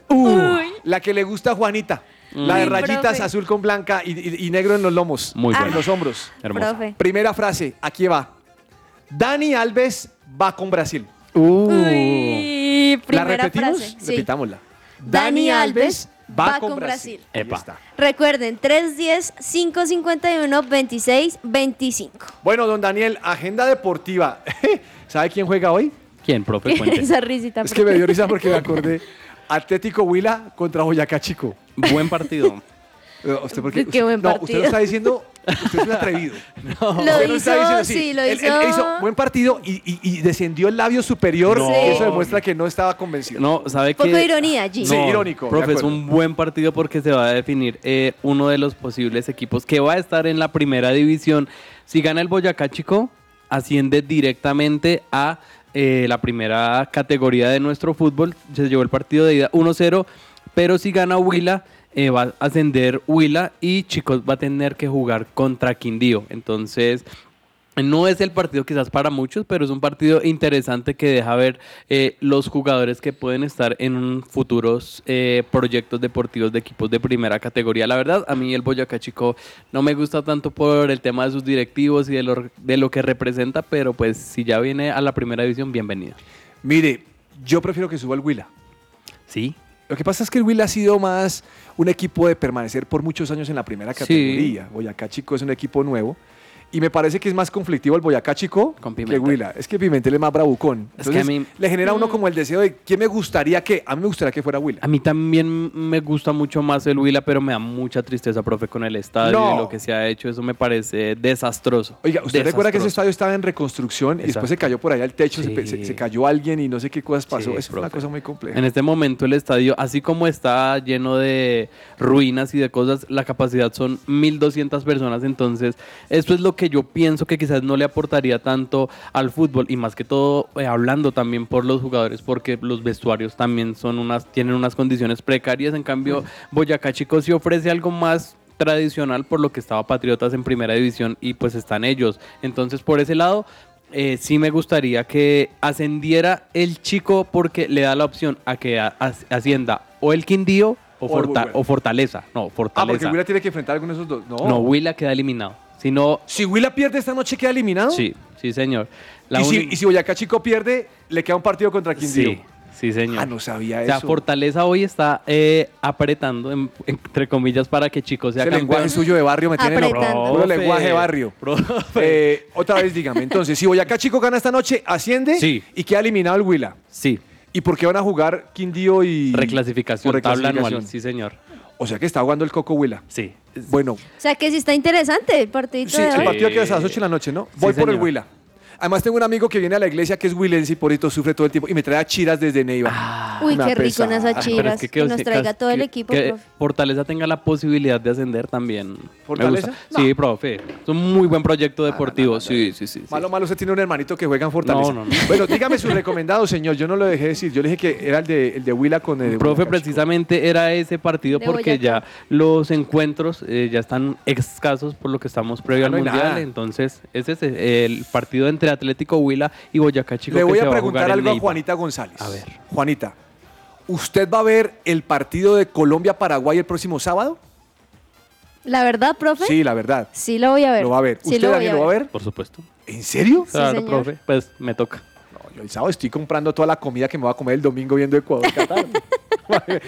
Speaker 9: La que le gusta a Juanita. La de
Speaker 13: Uy,
Speaker 9: rayitas
Speaker 13: profe.
Speaker 9: azul con blanca y, y- y negro en los lomos.
Speaker 12: Muy
Speaker 9: En
Speaker 12: buena.
Speaker 9: los hombros.
Speaker 12: Hermoso.
Speaker 13: Profe.
Speaker 9: Primera frase, aquí va. Dani Alves va con Brasil.
Speaker 13: Uy,
Speaker 9: ¿La
Speaker 13: primera
Speaker 9: repetimos?
Speaker 13: frase. Sí.
Speaker 9: Repitámosla.
Speaker 13: Dani Alves va con
Speaker 9: Brasil.
Speaker 13: Brasil.
Speaker 12: Epa.
Speaker 9: Está.
Speaker 13: Recuerden, 310-551-2625.
Speaker 9: Bueno, don Daniel, agenda deportiva. ¿Sabe quién juega hoy?
Speaker 12: ¿Quién, profe? Cuente.
Speaker 13: Esa risita.
Speaker 9: Es que me dio risa porque me acordé. Atlético Huila contra Boyacá Chico.
Speaker 12: Buen partido.
Speaker 9: Eh, ¿Usted por qué?
Speaker 13: Qué buen
Speaker 9: no, usted lo está diciendo. Usted es un atrevido.
Speaker 13: Lo
Speaker 9: Usted
Speaker 13: hizo,
Speaker 9: está diciendo,
Speaker 13: sí, lo
Speaker 9: Él-
Speaker 13: hizo.
Speaker 9: él- él hizo buen partido y, y- y descendió el labio superior.
Speaker 12: No.
Speaker 9: y Eso demuestra que no estaba convencido.
Speaker 12: No, ¿sabe
Speaker 13: Poco
Speaker 12: qué?
Speaker 13: de ironía allí.
Speaker 9: Sí, irónico,
Speaker 12: Profe, es un buen partido porque se va a definir eh, uno de los posibles equipos que va a estar en la primera división. Si gana el Boyacá Chico, asciende directamente a eh, la primera categoría de nuestro fútbol. Se llevó el partido de ida 1-0, pero si gana Huila, eh, va a ascender Huila y Chicos va a tener que jugar contra Quindío. Entonces, no es el partido quizás para muchos, pero es un partido interesante que deja ver eh, los jugadores que pueden estar en futuros eh, proyectos deportivos de equipos de primera categoría. La verdad, a mí el Boyacá Chico no me gusta tanto por el tema de sus directivos y de lo, de lo que representa, pero pues si ya viene a la primera división, bienvenido.
Speaker 9: Mire, yo prefiero que suba el Huila.
Speaker 12: Sí.
Speaker 9: Lo que pasa es que el Huila ha sido más un equipo de permanecer por muchos años en la primera
Speaker 12: Sí.
Speaker 9: categoría. Boyacá Chico es un equipo nuevo. Y me parece que es más conflictivo el Boyacá Chico
Speaker 12: Con
Speaker 9: que. Huila. Es que Pimentel es más bravucón.
Speaker 12: Es que
Speaker 9: Entonces,
Speaker 12: a mí-
Speaker 9: le genera a uno como el deseo de quién me gustaría que. A mí me gustaría que fuera Huila.
Speaker 12: A mí también me gusta mucho más el Huila, pero me da mucha tristeza, profe, con el estadio
Speaker 9: No.
Speaker 12: y lo que se ha hecho. Eso me parece desastroso.
Speaker 9: Oiga, ¿usted recuerda que ese estadio estaba en reconstrucción y después se cayó por allá el techo, se,
Speaker 12: Sí.
Speaker 9: se- se cayó alguien y no sé qué cosas pasó?
Speaker 12: Sí,
Speaker 9: es una cosa muy compleja.
Speaker 12: En este momento el estadio, así como está lleno de ruinas y de cosas, la capacidad son 1200 personas, entonces esto es lo que yo pienso que quizás no le aportaría tanto al fútbol y más que todo eh, hablando también por los jugadores porque los vestuarios también son unas tienen unas condiciones precarias, en cambio Boyacá Chicos sí ofrece algo más tradicional por lo que estaba Patriotas en primera división y pues están ellos. Entonces por ese lado eh, sí me gustaría que ascendiera el chico porque le da la opción a que as- ascienda o el Quindío o,
Speaker 9: O
Speaker 12: Forta- o Fortaleza. No,
Speaker 9: ah,
Speaker 12: Fortaleza.
Speaker 9: porque Huila tiene que enfrentar a alguno de esos dos. No.
Speaker 12: No, Huila queda eliminado. Si no,
Speaker 9: Si Huila pierde esta noche, ¿queda eliminado?
Speaker 12: sí, sí, señor. La
Speaker 9: y, si,
Speaker 12: uni-
Speaker 9: y si Boyacá Chico pierde, le queda un partido contra Quindío.
Speaker 12: Sí, sí, señor.
Speaker 9: Ah, no sabía
Speaker 12: O sea,
Speaker 9: eso.
Speaker 12: Fortaleza hoy está eh, apretando, en- entre comillas, para que Chico sea
Speaker 9: Ese
Speaker 12: campeón.
Speaker 9: lenguaje suyo de barrio me tiene loco. Lenguaje de barrio. Eh, otra vez dígame, entonces, si Boyacá Chico gana esta noche, asciende
Speaker 12: Sí.
Speaker 9: y queda eliminado el Huila.
Speaker 12: Sí,
Speaker 9: ¿Y por qué van a jugar Quindío y
Speaker 12: reclasificación,
Speaker 9: por
Speaker 12: tabla
Speaker 9: reclasificación?
Speaker 12: anual. Sí, señor.
Speaker 9: O sea que está jugando el Coco Huila.
Speaker 12: Sí.
Speaker 9: Bueno,
Speaker 13: O sea que sí está interesante el partidito
Speaker 9: sí,
Speaker 13: de
Speaker 9: el partido queda hasta las 8 de la noche, ¿no? Voy por el. Huila. Además tengo un amigo que viene a la iglesia que es huilense y por eso sufre todo el tiempo y me trae a chiras desde Neiva.
Speaker 13: Uy,
Speaker 9: Me
Speaker 13: qué rico en
Speaker 9: pesar.
Speaker 13: esas
Speaker 12: Pero es
Speaker 13: chiras.
Speaker 12: que-
Speaker 13: Que,
Speaker 12: que-
Speaker 13: nos traiga todo el equipo,
Speaker 12: que
Speaker 13: profe.
Speaker 12: Fortaleza tenga la posibilidad de ascender también.
Speaker 9: ¿Fortaleza?
Speaker 12: Sí, profe. Es un muy buen proyecto deportivo. sí, sí, sí, sí.
Speaker 9: Malo, malo, usted tiene un hermanito que juega en Fortaleza.
Speaker 12: No, no, no.
Speaker 9: Bueno, dígame su recomendado, señor. Yo no lo dejé decir. Yo le dije que era el de, el de Huila con el de
Speaker 12: Profe, precisamente era ese partido
Speaker 13: De
Speaker 12: porque
Speaker 13: Boyacá.
Speaker 12: ya los encuentros eh, ya están escasos por lo que estamos previo
Speaker 9: Ah,
Speaker 12: al Mundial.
Speaker 9: nada.
Speaker 12: Entonces, ese es el partido entre Atlético Huila y Boyacá Chico.
Speaker 9: Le voy a preguntar algo a. Juanita González.
Speaker 12: A ver.
Speaker 9: Juanita, ¿usted va a ver el partido de Colombia-Paraguay el próximo sábado?
Speaker 13: La verdad, profe.
Speaker 9: Sí, la verdad.
Speaker 13: Sí lo voy a ver.
Speaker 9: Lo va a ver.
Speaker 13: Sí
Speaker 9: ¿Usted,
Speaker 13: lo a
Speaker 9: lo va a
Speaker 13: ver.
Speaker 12: Por supuesto.
Speaker 9: ¿En serio?
Speaker 12: Claro,
Speaker 13: señor.
Speaker 12: profe. Pues me toca.
Speaker 9: No, yo el sábado estoy comprando toda la comida que me voy a comer el domingo viendo Ecuador-Qatar.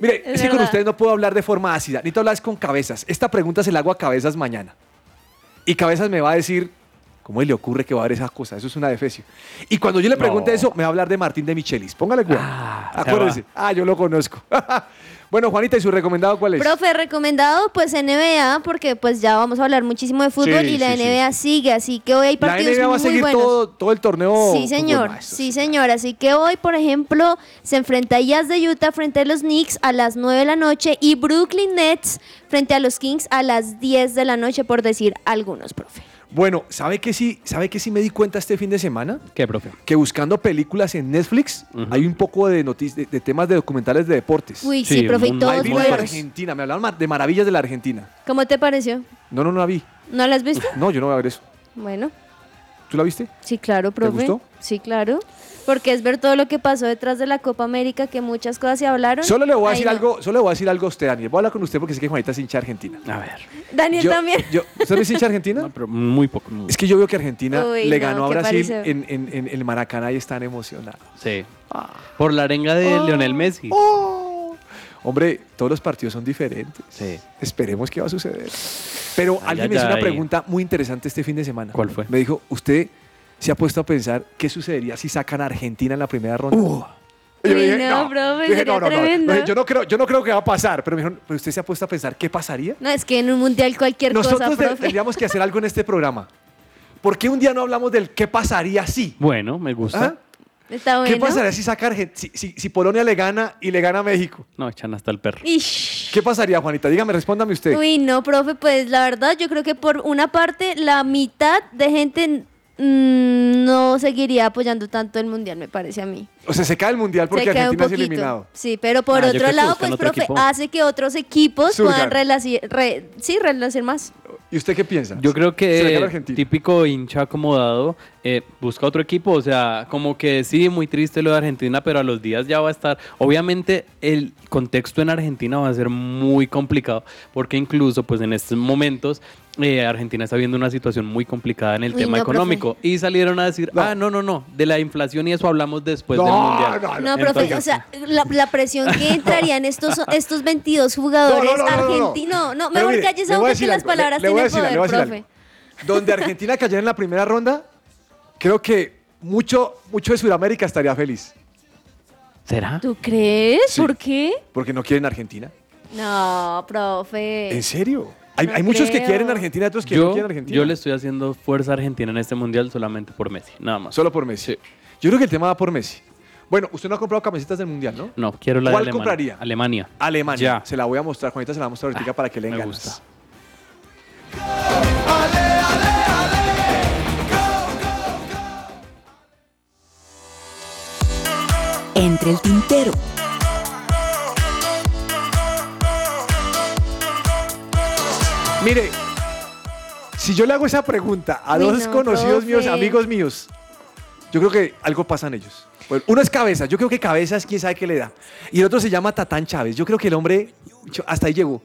Speaker 9: Mire, es,
Speaker 13: Es
Speaker 9: que con ustedes no puedo hablar de forma ácida. Necesito hablar con cabezas. Esta pregunta se la hago a cabezas mañana. Y Cabezas me va a decir, ¿cómo le ocurre que va a haber esas cosas? Eso es una defecio. Y cuando yo le pregunte
Speaker 1: No.
Speaker 9: eso, me va a hablar de Martín de Michelis. Póngale cuidado.
Speaker 1: se
Speaker 9: Acuérdese. Ah, yo lo conozco. bueno, Juanita, ¿y su recomendado cuál es?
Speaker 13: Profe, recomendado pues NBA, porque pues ya vamos a hablar muchísimo de fútbol
Speaker 9: Sí,
Speaker 13: y la
Speaker 9: sí, sí.
Speaker 13: NBA sigue, así que hoy hay
Speaker 9: La
Speaker 13: partidos
Speaker 9: NBA va a
Speaker 13: muy
Speaker 9: seguir
Speaker 13: buenos.
Speaker 9: todo, todo el torneo.
Speaker 13: Sí, señor.
Speaker 9: maestro.
Speaker 13: Sí, señor. Así que hoy, por ejemplo, se enfrenta Jazz de Utah frente a los Knicks a las 9 de la noche y Brooklyn Nets frente a los Kings a las 10 de la noche, por decir algunos, profe.
Speaker 9: Bueno, ¿sabe que sí, ¿sabe que sí me di cuenta este fin de semana?
Speaker 12: ¿Qué, profe?
Speaker 9: Que buscando películas en Netflix hay un poco de, de, de temas de documentales de deportes.
Speaker 13: Uy, sí, Sí, profe, y un- todos
Speaker 9: vi la de. Argentina, me hablaban de maravillas de la Argentina.
Speaker 13: ¿Cómo te pareció?
Speaker 9: No, no, no la vi.
Speaker 13: ¿No la has visto?
Speaker 9: No, yo no voy a ver eso.
Speaker 13: Bueno,
Speaker 9: ¿Tú la viste?
Speaker 13: sí, claro, profe.
Speaker 9: gustó?
Speaker 13: Sí, claro. Porque es ver todo lo que pasó detrás de la Copa América, que muchas cosas se hablaron.
Speaker 9: Solo le voy a
Speaker 13: Ahí
Speaker 9: decir
Speaker 13: no.
Speaker 9: algo, solo le voy a decir algo a usted, Daniel. Voy a hablar con usted porque sé que Juanita es hincha Argentina.
Speaker 12: A ver.
Speaker 13: Daniel
Speaker 9: Yo-
Speaker 13: también.
Speaker 9: yo- ¿Usted no es hincha Argentina?
Speaker 12: pero muy poco. muy-
Speaker 9: Es que yo veo que Argentina
Speaker 13: Uy,
Speaker 9: le
Speaker 13: no,
Speaker 9: ganó a
Speaker 13: qué
Speaker 9: Brasil en, en- en el Maracaná y están emocionados.
Speaker 12: Sí. Por la arenga de
Speaker 9: Oh.
Speaker 12: Lionel Messi.
Speaker 9: Hombre, todos los partidos son diferentes.
Speaker 12: Sí.
Speaker 9: Esperemos qué va a suceder. Pero
Speaker 12: Ay,
Speaker 9: alguien
Speaker 12: ay,
Speaker 9: me hizo una pregunta muy interesante este fin de semana.
Speaker 12: ¿Cuál fue?
Speaker 9: Me dijo, ¿usted se ha puesto a pensar qué sucedería si sacan a Argentina en la primera ronda? Y yo
Speaker 13: Uy,
Speaker 9: dije,
Speaker 13: no, profe,
Speaker 9: Yo dije,
Speaker 13: tremendo.
Speaker 9: Yo no, creo, yo no creo que va a pasar. Pero me dijeron, ¿pero usted se ha puesto a pensar qué pasaría?
Speaker 13: No, es que en un mundial cualquier
Speaker 9: Nosotros
Speaker 13: cosa, profe.
Speaker 9: tendríamos que hacer algo en este programa. ¿Por qué un día no hablamos del qué pasaría si?
Speaker 12: Bueno, me gusta.
Speaker 9: ¿Ah?
Speaker 13: Está bueno.
Speaker 9: ¿Qué pasaría si saca Argen- si, si- si Polonia le gana y le gana a México?
Speaker 12: No, echan hasta el perro.
Speaker 13: Ish.
Speaker 9: ¿Qué pasaría, Juanita? Dígame, respóndame usted.
Speaker 13: Uy, no, profe, pues la verdad yo creo que por una parte la mitad de gente mm, no seguiría apoyando tanto el mundial, me parece a mí.
Speaker 9: O sea, se cae el mundial porque
Speaker 13: Se
Speaker 9: Argentina es eliminado.
Speaker 13: Sí, pero por
Speaker 9: Ah,
Speaker 13: otro lado, pues,
Speaker 9: otro
Speaker 13: profe,
Speaker 9: equipo.
Speaker 13: hace que otros equipos puedan relaci- re- sí, relacionar más.
Speaker 9: ¿Y usted qué piensa?
Speaker 12: Yo creo que típico hincha acomodado eh, busca otro equipo, o sea, como que sí, muy triste lo de Argentina, pero a los días ya va a estar. Obviamente el contexto en Argentina va a ser muy complicado, porque incluso pues en estos momentos eh, Argentina está viendo una situación muy complicada en el
Speaker 13: Uy,
Speaker 12: tema
Speaker 13: no,
Speaker 12: económico y salieron a decir, ah, no, no, no, de la inflación y eso hablamos después del
Speaker 9: No,
Speaker 12: mundial.
Speaker 9: no,
Speaker 13: No, profe,
Speaker 12: Entonces,
Speaker 13: o sea, la, la presión que entrarían estos, estos 22 jugadores
Speaker 9: No, no, no, no, no, no.
Speaker 13: argentinos. No,
Speaker 9: Pero
Speaker 13: mejor
Speaker 9: mire,
Speaker 13: calles aunque que las palabras
Speaker 9: le voy a
Speaker 13: tienen poder,
Speaker 9: le voy a decir
Speaker 13: profe.
Speaker 9: Donde Argentina cayera en la primera ronda, creo que mucho, mucho de Sudamérica estaría feliz.
Speaker 12: ¿Será?
Speaker 13: ¿Tú crees?
Speaker 9: Sí.
Speaker 13: ¿Por qué?
Speaker 9: Porque no quieren Argentina.
Speaker 13: No, profe.
Speaker 9: ¿En serio? Hay,
Speaker 13: No
Speaker 9: hay muchos que quieren Argentina, otros que no quieren Argentina.
Speaker 12: yo le estoy haciendo fuerza a Argentina en este mundial solamente por Messi, nada más.
Speaker 9: Solo por Messi. Yo creo que el tema va por Messi. Bueno, usted no ha comprado camisetas del Mundial, ¿no?
Speaker 12: No, quiero la
Speaker 9: ¿Cuál
Speaker 12: de Alemania.
Speaker 9: compraría?
Speaker 12: Alemania.
Speaker 9: Alemania.
Speaker 12: Ya.
Speaker 9: Se la voy a mostrar, Juanita se la va a mostrar ahorita para que le den
Speaker 12: me
Speaker 9: ganas.
Speaker 12: gusta.
Speaker 26: Entre el tintero.
Speaker 9: Mire, si yo le hago esa pregunta a
Speaker 13: Uy,
Speaker 9: dos
Speaker 13: no,
Speaker 9: conocidos míos, amigos míos, yo creo que algo pasa en ellos. Bueno, uno es cabeza, yo creo que cabeza es quien sabe qué le da. Y el otro se llama Tatán Chávez. Yo creo que el hombre hasta ahí llegó.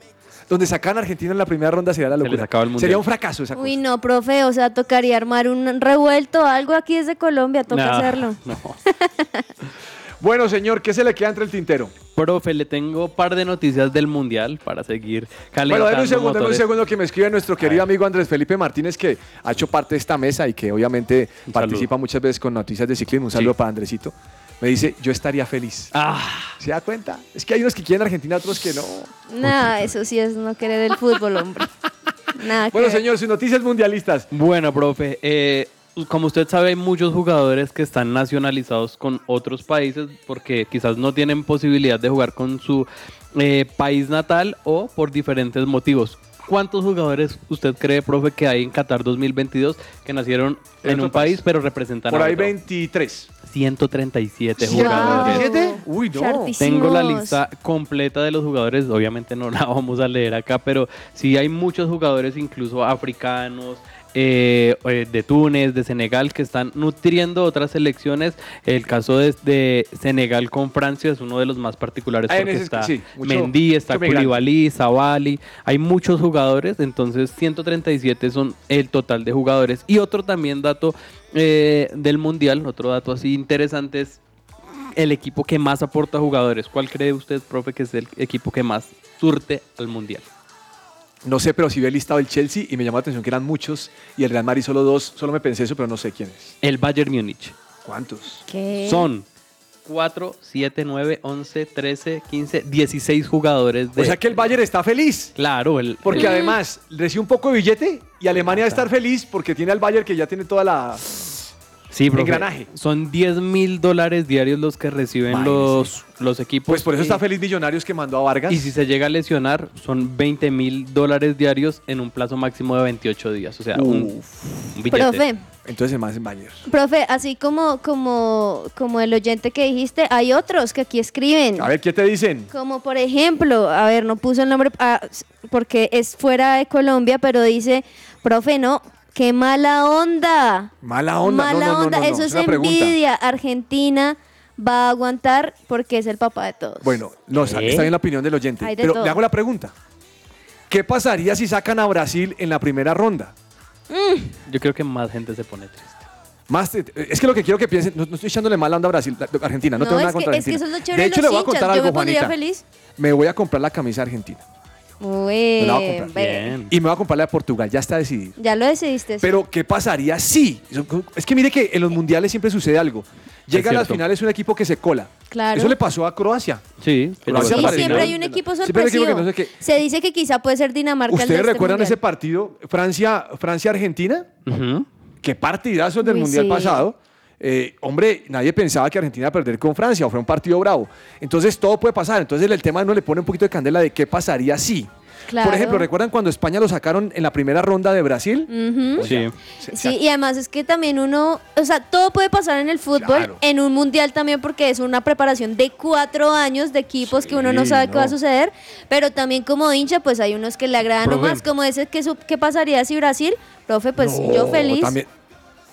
Speaker 9: Donde sacan a Argentina en la primera ronda sería la locura.
Speaker 12: el.
Speaker 9: Sería un fracaso esa cosa.
Speaker 13: Uy, no, profe, o sea, tocaría armar un revuelto, algo aquí desde Colombia, toca
Speaker 12: Nah,
Speaker 13: hacerlo.
Speaker 12: no.
Speaker 9: Bueno, señor, ¿qué se le queda entre el tintero?
Speaker 12: Profe, le tengo un par de noticias del mundial para seguir calentando
Speaker 9: Bueno, denme un segundo, denme un segundo que me escribe nuestro querido amigo Andrés Felipe Martínez, que ha hecho parte de esta mesa y que obviamente
Speaker 12: Un
Speaker 9: participa muchas veces con noticias de ciclismo. Un saludo
Speaker 12: Sí.
Speaker 9: para Andresito. Me dice, yo estaría feliz.
Speaker 12: Ah,
Speaker 9: ¿Se da cuenta? Es que hay unos que quieren Argentina, otros que no.
Speaker 13: Nah, eso sí es no querer el fútbol, hombre. Nada
Speaker 9: Bueno, señor, sus noticias mundialistas.
Speaker 12: Bueno, profe, eh, como usted sabe, hay muchos jugadores que están nacionalizados con otros países porque quizás no tienen posibilidad de jugar con su eh, país natal o por diferentes motivos. ¿Cuántos jugadores usted cree, profe, que hay en Qatar 2022 que nacieron
Speaker 9: En
Speaker 12: un país
Speaker 9: país.
Speaker 12: pero representan
Speaker 9: Por
Speaker 12: a
Speaker 9: ahí
Speaker 12: otro?
Speaker 9: 23.
Speaker 12: 137 jugadores.
Speaker 9: ¿137? Uy, no.
Speaker 13: Chartísimos.
Speaker 12: Tengo la lista completa de los jugadores, obviamente no la vamos a leer acá, pero sí hay muchos jugadores, incluso africanos, eh, eh, de Túnez, de Senegal, que están nutriendo otras selecciones. El caso de, de Senegal con Francia es uno de los más particulares
Speaker 9: Ah,
Speaker 12: porque
Speaker 9: ese
Speaker 12: está
Speaker 9: sí, mucho-
Speaker 12: Mendy, está. Koulibaly, Zabali, hay muchos jugadores, entonces 137 son el total de jugadores. Y otro también dato eh, del Mundial, otro dato así interesante es el equipo que más aporta jugadores. ¿Cuál cree usted, profe, que es el equipo que más surte al Mundial?
Speaker 9: No sé, pero si vi el listado del Chelsea y me llamó la atención que eran muchos y el Real Madrid solo dos. Solo me pensé eso, pero no sé quién es.
Speaker 12: El Bayern Múnich.
Speaker 9: ¿Cuántos?
Speaker 13: ¿Qué?
Speaker 12: Son 4, 7, 9, 11, 13, 15, 16 jugadores de...
Speaker 9: O sea que el Bayern está feliz.
Speaker 12: Claro, el,
Speaker 9: Porque
Speaker 12: el-
Speaker 9: además recibe un poco de billete y Alemania va a estar feliz porque tiene al Bayern que ya tiene toda la...
Speaker 12: Sí, profe,
Speaker 9: engranaje.
Speaker 12: Son 10 mil dólares diarios los que reciben los, los equipos.
Speaker 9: Pues por eso está feliz Millonarios que mandó a Vargas.
Speaker 12: Y si se llega a lesionar, son 20 mil dólares diarios en un plazo máximo de 28 días. O sea, un, un billete.
Speaker 13: Profe,
Speaker 9: Entonces más en Bayern.
Speaker 13: profe, así como, como, como el oyente que dijiste, hay otros que aquí escriben.
Speaker 9: A ver, ¿qué te dicen?
Speaker 13: Como por ejemplo, a ver, no puso el nombre ah, porque es fuera de Colombia, pero dice, profe, no, qué mala onda.
Speaker 9: Mala onda.
Speaker 13: Mala
Speaker 9: no, no, no,
Speaker 13: onda,
Speaker 9: no, no,
Speaker 13: eso es envidia. Argentina va a aguantar porque es el papá de todos.
Speaker 9: Bueno, no, está, está bien la opinión del oyente.
Speaker 13: De
Speaker 9: Pero
Speaker 13: todo.
Speaker 9: le hago la pregunta. ¿Qué pasaría si sacan a Brasil en la primera ronda?
Speaker 13: Mm,
Speaker 12: Yo creo que más gente se pone triste.
Speaker 9: Más, eh, es que lo que quiero que piensen, no, no estoy echándole mala onda a Brasil, la- Argentina, no,
Speaker 13: no,
Speaker 9: tengo nada
Speaker 13: que,
Speaker 9: contra
Speaker 13: es que
Speaker 9: Argentina.
Speaker 13: eso es lo
Speaker 9: de hecho,
Speaker 13: de
Speaker 9: le voy a contar.
Speaker 13: Yo
Speaker 9: algo,
Speaker 13: me pondría
Speaker 9: Juanita.
Speaker 13: feliz.
Speaker 9: Me voy a comprar la camisa argentina.
Speaker 13: Uy,
Speaker 9: Me la voy a comprar. Y me voy a comprar la de Portugal, ya está decidido.
Speaker 13: Ya lo decidiste. sí.
Speaker 9: Pero, ¿qué pasaría si? Es que mire que en los mundiales siempre sucede algo. Llega a las finales un equipo que se cola.
Speaker 13: Claro.
Speaker 9: Eso le pasó a Croacia.
Speaker 12: Sí,
Speaker 9: Pero
Speaker 13: Sí, siempre hay un equipo
Speaker 9: un
Speaker 13: sorpresivo.
Speaker 9: que no sé qué.
Speaker 13: Se dice que quizá puede ser Dinamarca el de
Speaker 9: ¿Ustedes
Speaker 13: este
Speaker 9: recuerdan
Speaker 13: mundial.
Speaker 9: ese partido Francia, Francia-Argentina? Qué partidazo del
Speaker 13: Uy,
Speaker 9: Mundial
Speaker 13: sí.
Speaker 9: pasado. Eh, hombre, nadie pensaba que Argentina iba a perder con Francia o fue un partido bravo. Entonces todo puede pasar. Entonces el tema no le pone un poquito de candela de qué pasaría si.
Speaker 13: Claro.
Speaker 9: Por ejemplo, ¿recuerdan cuando España lo sacaron en la primera ronda de Brasil? Sí.
Speaker 13: Sí, y además es que también uno, o sea, todo puede pasar en el fútbol,
Speaker 9: Claro.
Speaker 13: en un mundial también, porque es una preparación de cuatro años de equipos que uno no sabe qué va a suceder, pero también como hincha, pues hay unos que le agradan
Speaker 9: Profe.
Speaker 13: más, como ese que su- qué pasaría si Brasil, profe, pues yo feliz.
Speaker 9: también.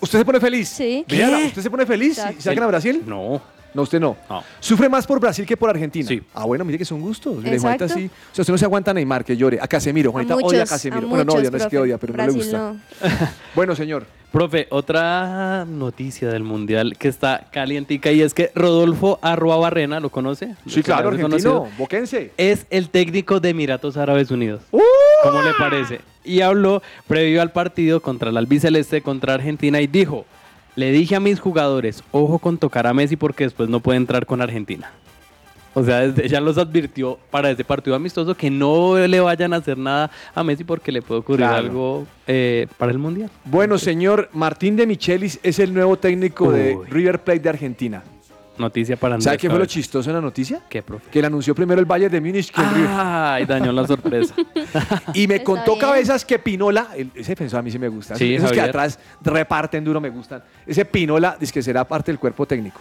Speaker 9: ¿Usted se pone feliz?
Speaker 13: Sí.
Speaker 9: ¿Usted se pone feliz si
Speaker 13: Exacto.
Speaker 9: sacan a Brasil?
Speaker 12: No.
Speaker 9: No, usted no. ¿Sufre más por Brasil que por Argentina?
Speaker 12: Sí.
Speaker 9: Ah, bueno, mire que son gustos. Mire,
Speaker 13: Exacto.
Speaker 9: Juanita sí. O sea, usted no se aguanta a Neymar que llore. A Casemiro. Juanita odia a Casemiro.
Speaker 13: a
Speaker 9: bueno, no odia, no es que odia, pero no le
Speaker 13: Brasil
Speaker 9: gusta.
Speaker 13: no.
Speaker 9: Bueno, señor.
Speaker 12: Profe, otra noticia del Mundial que está calientica y es que Rodolfo Arroa Barrena, ¿lo conoce?
Speaker 9: Sí, claro,
Speaker 12: ¿Lo conoce?
Speaker 9: argentino, boquense.
Speaker 12: Es el técnico de Emiratos Árabes Unidos. ¿Cómo le parece? Y habló previo al partido contra el albiceleste contra Argentina y dijo, le dije a mis jugadores, ojo con tocar a Messi porque después no puede entrar con Argentina. O sea, desde- ya los advirtió para este partido amistoso que no le vayan a hacer nada a Messi porque le puede ocurrir
Speaker 9: Claro.
Speaker 12: algo eh, para el Mundial.
Speaker 9: Bueno, señor, Martín de Michelis es el nuevo técnico de. River Plate de Argentina.
Speaker 12: Noticia para Andrés
Speaker 9: ¿Sabe qué fue lo chistoso en la noticia?
Speaker 12: ¿Qué, profe?
Speaker 9: Que le anunció primero el Bayern de Múnich que el River.
Speaker 12: Ay, dañó la sorpresa.
Speaker 9: Y me
Speaker 13: Está
Speaker 9: contó
Speaker 13: bien.
Speaker 9: cabezas que Pinola, el- ese defensor a mí sí me gusta.
Speaker 12: Sí,
Speaker 9: esos que
Speaker 12: Javier.
Speaker 9: atrás reparten duro me gustan. Ese Pinola dice que será parte del cuerpo técnico.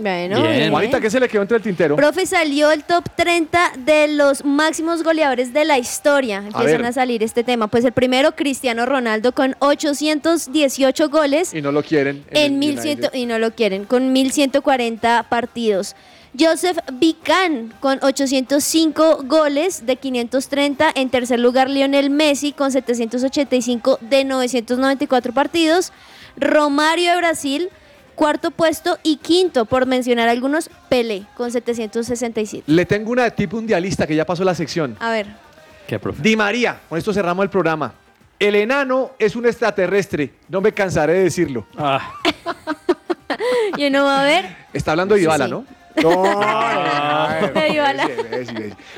Speaker 13: Bueno,
Speaker 12: Bien.
Speaker 9: Juanita, ¿qué se le quedó entre el tintero?
Speaker 13: Profe, salió el top 30 de los máximos goleadores de la historia. Empiezan
Speaker 9: ver.
Speaker 13: a, salir este tema. Pues el primero, Cristiano Ronaldo, con 818 goles
Speaker 9: Y no lo quieren.
Speaker 13: en
Speaker 9: el
Speaker 13: 1100,
Speaker 9: United.
Speaker 13: y no lo quieren, con 1140 partidos. Joseph Vican con 805 goles de 530. En tercer lugar, Lionel Messi con 785 de 994 partidos. Romario de Brasil, cuarto puesto. Y quinto, por mencionar algunos, Pelé con 767.
Speaker 9: Le tengo una de tipo mundialista que ya pasó la sección.
Speaker 13: A ver,
Speaker 12: ¿Qué, profe?
Speaker 9: Di María, con esto cerramos el programa. El enano es un extraterrestre, no me cansaré de decirlo.
Speaker 12: Ah,
Speaker 13: y uno va a ver.
Speaker 9: Está hablando de
Speaker 13: Sí,
Speaker 9: Ibala,
Speaker 13: sí.
Speaker 9: ¿no? No.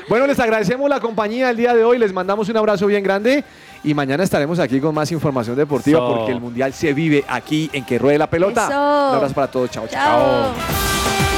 Speaker 9: Bueno, les agradecemos la compañía el día de hoy, les mandamos un abrazo bien grande y mañana estaremos aquí con más información deportiva porque el Mundial se vive aquí en Que Ruede la Pelota.
Speaker 13: Eso.
Speaker 9: Un abrazo para todos, chao, chao.
Speaker 13: Chao.